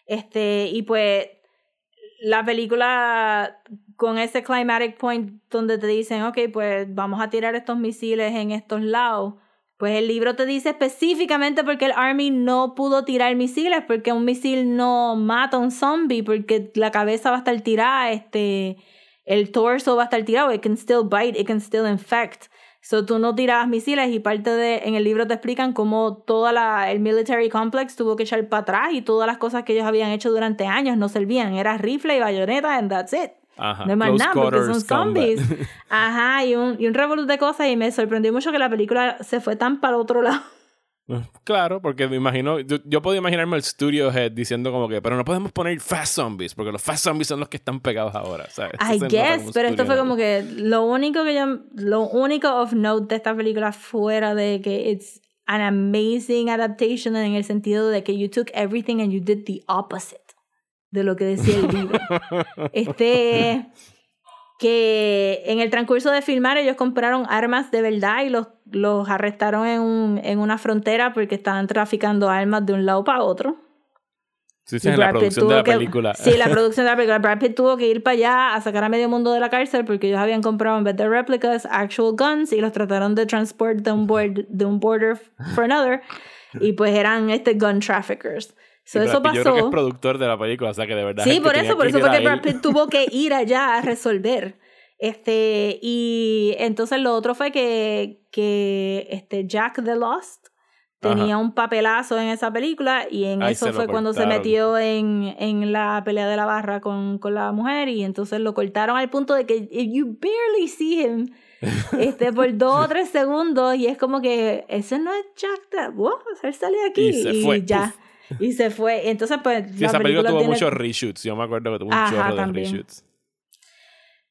Este, y pues la película con ese climatic point donde te dicen, ok, pues vamos a tirar estos misiles en estos lados. Pues el libro te dice específicamente porque el Army no pudo tirar misiles, porque un misil no mata a un zombie, porque la cabeza va a estar tirada, este, el torso va a estar tirado, it can still bite, it can still infect. So tú no tirabas misiles y parte de, en el libro te explican cómo toda la, el military complex tuvo que echar para atrás y todas las cosas que ellos habían hecho durante años no servían. Era rifle y bayoneta and that's it. Ajá. No hay más nada porque son combat. zombies. <laughs> Ajá, y un, y un revolú de cosas y me sorprendió mucho que la película se fue tan para otro lado. Claro, porque me imagino, yo, yo puedo imaginarme el studio head diciendo como que, pero no podemos poner fast zombies, porque los fast zombies son los que están pegados ahora, ¿sabes? I guess, pero esto fue como que lo único que yo, lo único of note de esta película fuera de que it's an amazing adaptation en el sentido de que you took everything and you did the opposite de lo que decía el libro. <laughs> este que en el transcurso de filmar ellos compraron armas de verdad y los, los arrestaron en, un, en una frontera porque estaban traficando armas de un lado para otro. Sí, sí, en la producción de la que- película. Sí, la <laughs> producción de la película. Brad Pitt tuvo que ir para allá a sacar a medio mundo de la cárcel porque ellos habían comprado en vez de réplicas actual guns y los trataron de transport de un, board, de un border for another y pues eran este gun traffickers. So, Y eso Pitt Yo creo que es pasó. productor de la película, o sea que de verdad. es Sí, que por tenía eso, por que eso fue que Brad. Pitt <laughs> tuvo que ir allá a resolver. Este, y entonces lo otro fue que, que este Jack the Lost tenía un papelazo en esa película y en eso fue cuando se cortaron. metió en, en la pelea de la barra con, con la mujer y entonces lo cortaron al punto de que if you barely see him <laughs> este, por dos o tres segundos y es como que ese no es Jack Dad, wow, él sale aquí Y se fue, ya. <laughs> Y se fue. Entonces, pues, Sí, esa película tuvo tiene- muchos reshoots. Yo me acuerdo que tuvo un Ajá, chorro de también. reshoots.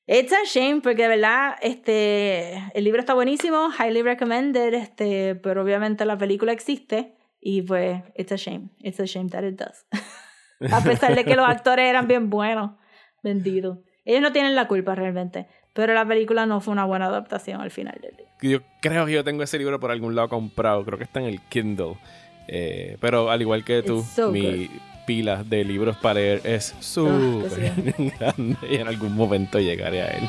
It's a shame porque de verdad este el libro está buenísimo, highly recommended, este, pero obviamente la película existe y pues it's a shame, it's a shame that it does. <laughs> a pesar de que los actores eran bien buenos, bendito. Ellos no tienen la culpa realmente, pero la película no fue una buena adaptación al final del día. Yo creo que yo tengo ese libro por algún lado comprado. Creo que está en el Kindle. Eh, pero al igual que tú, so mi pila de libros para leer es súper sí. <laughs> grande y en algún momento llegaré a él.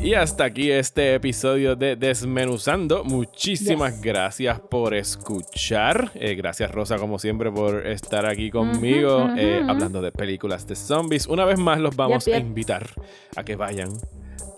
Y hasta aquí este episodio de Desmenuzando. Muchísimas gracias por escuchar. Eh, gracias Rosa como siempre por estar aquí conmigo eh, hablando de películas de zombies. Una vez más los vamos Yep, a invitar a que vayan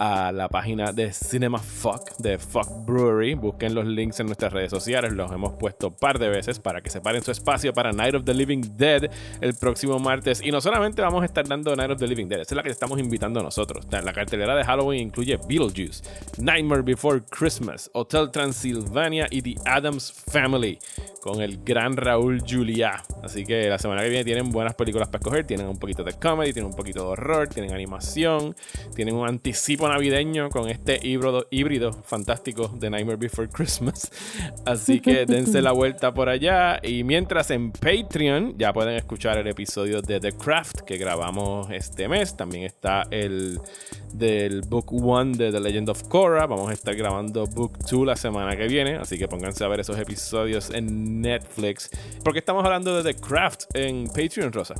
a la página de Cinema Fuck de Fuck Brewery. Busquen los links en nuestras redes sociales. Los hemos puesto un par de veces para que separen su espacio para Night of the Living Dead el próximo martes. Y no solamente vamos a estar dando Night of the Living Dead, esa es la que estamos invitando nosotros. La cartelera de Halloween incluye Beetlejuice, Nightmare Before Christmas, Hotel Transylvania y The Adams Family con el gran Raúl Julia. Así que la semana que viene tienen buenas películas para escoger. Tienen un poquito de comedy, tienen un poquito de horror, tienen animación, tienen un anticipo navideño con este híbrido, híbrido fantástico de Nightmare Before Christmas. Así que dense la vuelta por allá. Y mientras en Patreon ya pueden escuchar el episodio de The Craft que grabamos este mes. También está el del Book 1 de The Legend of Korra. Vamos a estar grabando Book 2 la semana que viene. Así que pónganse a ver esos episodios en Netflix. ¿Por qué estamos hablando de The Craft en Patreon, Rosa?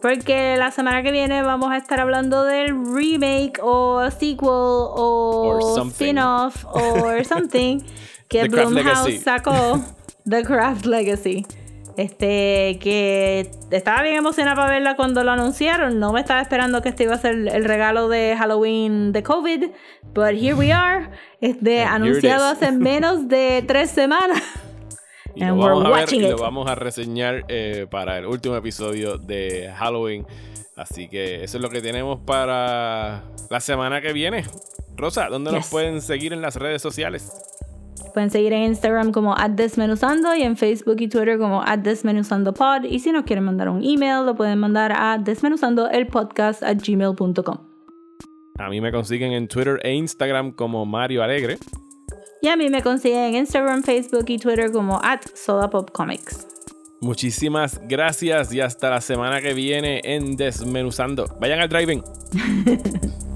Porque la semana que viene vamos a estar hablando del remake o sequel o spin-off or something <laughs> que Blumhouse sacó The Craft Legacy. Este, que estaba bien emocionada para verla cuando lo anunciaron. No me estaba esperando que este iba a ser el regalo de Halloween de COVID. But here we are. Este, And anunciado hace menos de tres semanas. <laughs> Y And lo vamos a ver y lo vamos a reseñar eh, para el último episodio de Halloween. Así que eso es lo que tenemos para la semana que viene. Rosa, ¿dónde nos pueden seguir en las redes sociales? Pueden seguir en Instagram como @desmenuzando y en Facebook y Twitter como @desmenuzandopod. Y si nos quieren mandar un email, lo pueden mandar a desmenuzandoelpodcast at gmail.com. A mí me consiguen en Twitter e Instagram como Mario Alegre. Y a mí me consiguen en Instagram, Facebook y Twitter como at sodapopcomics. Muchísimas gracias y hasta la semana que viene en Desmenuzando. Vayan al driving. <laughs>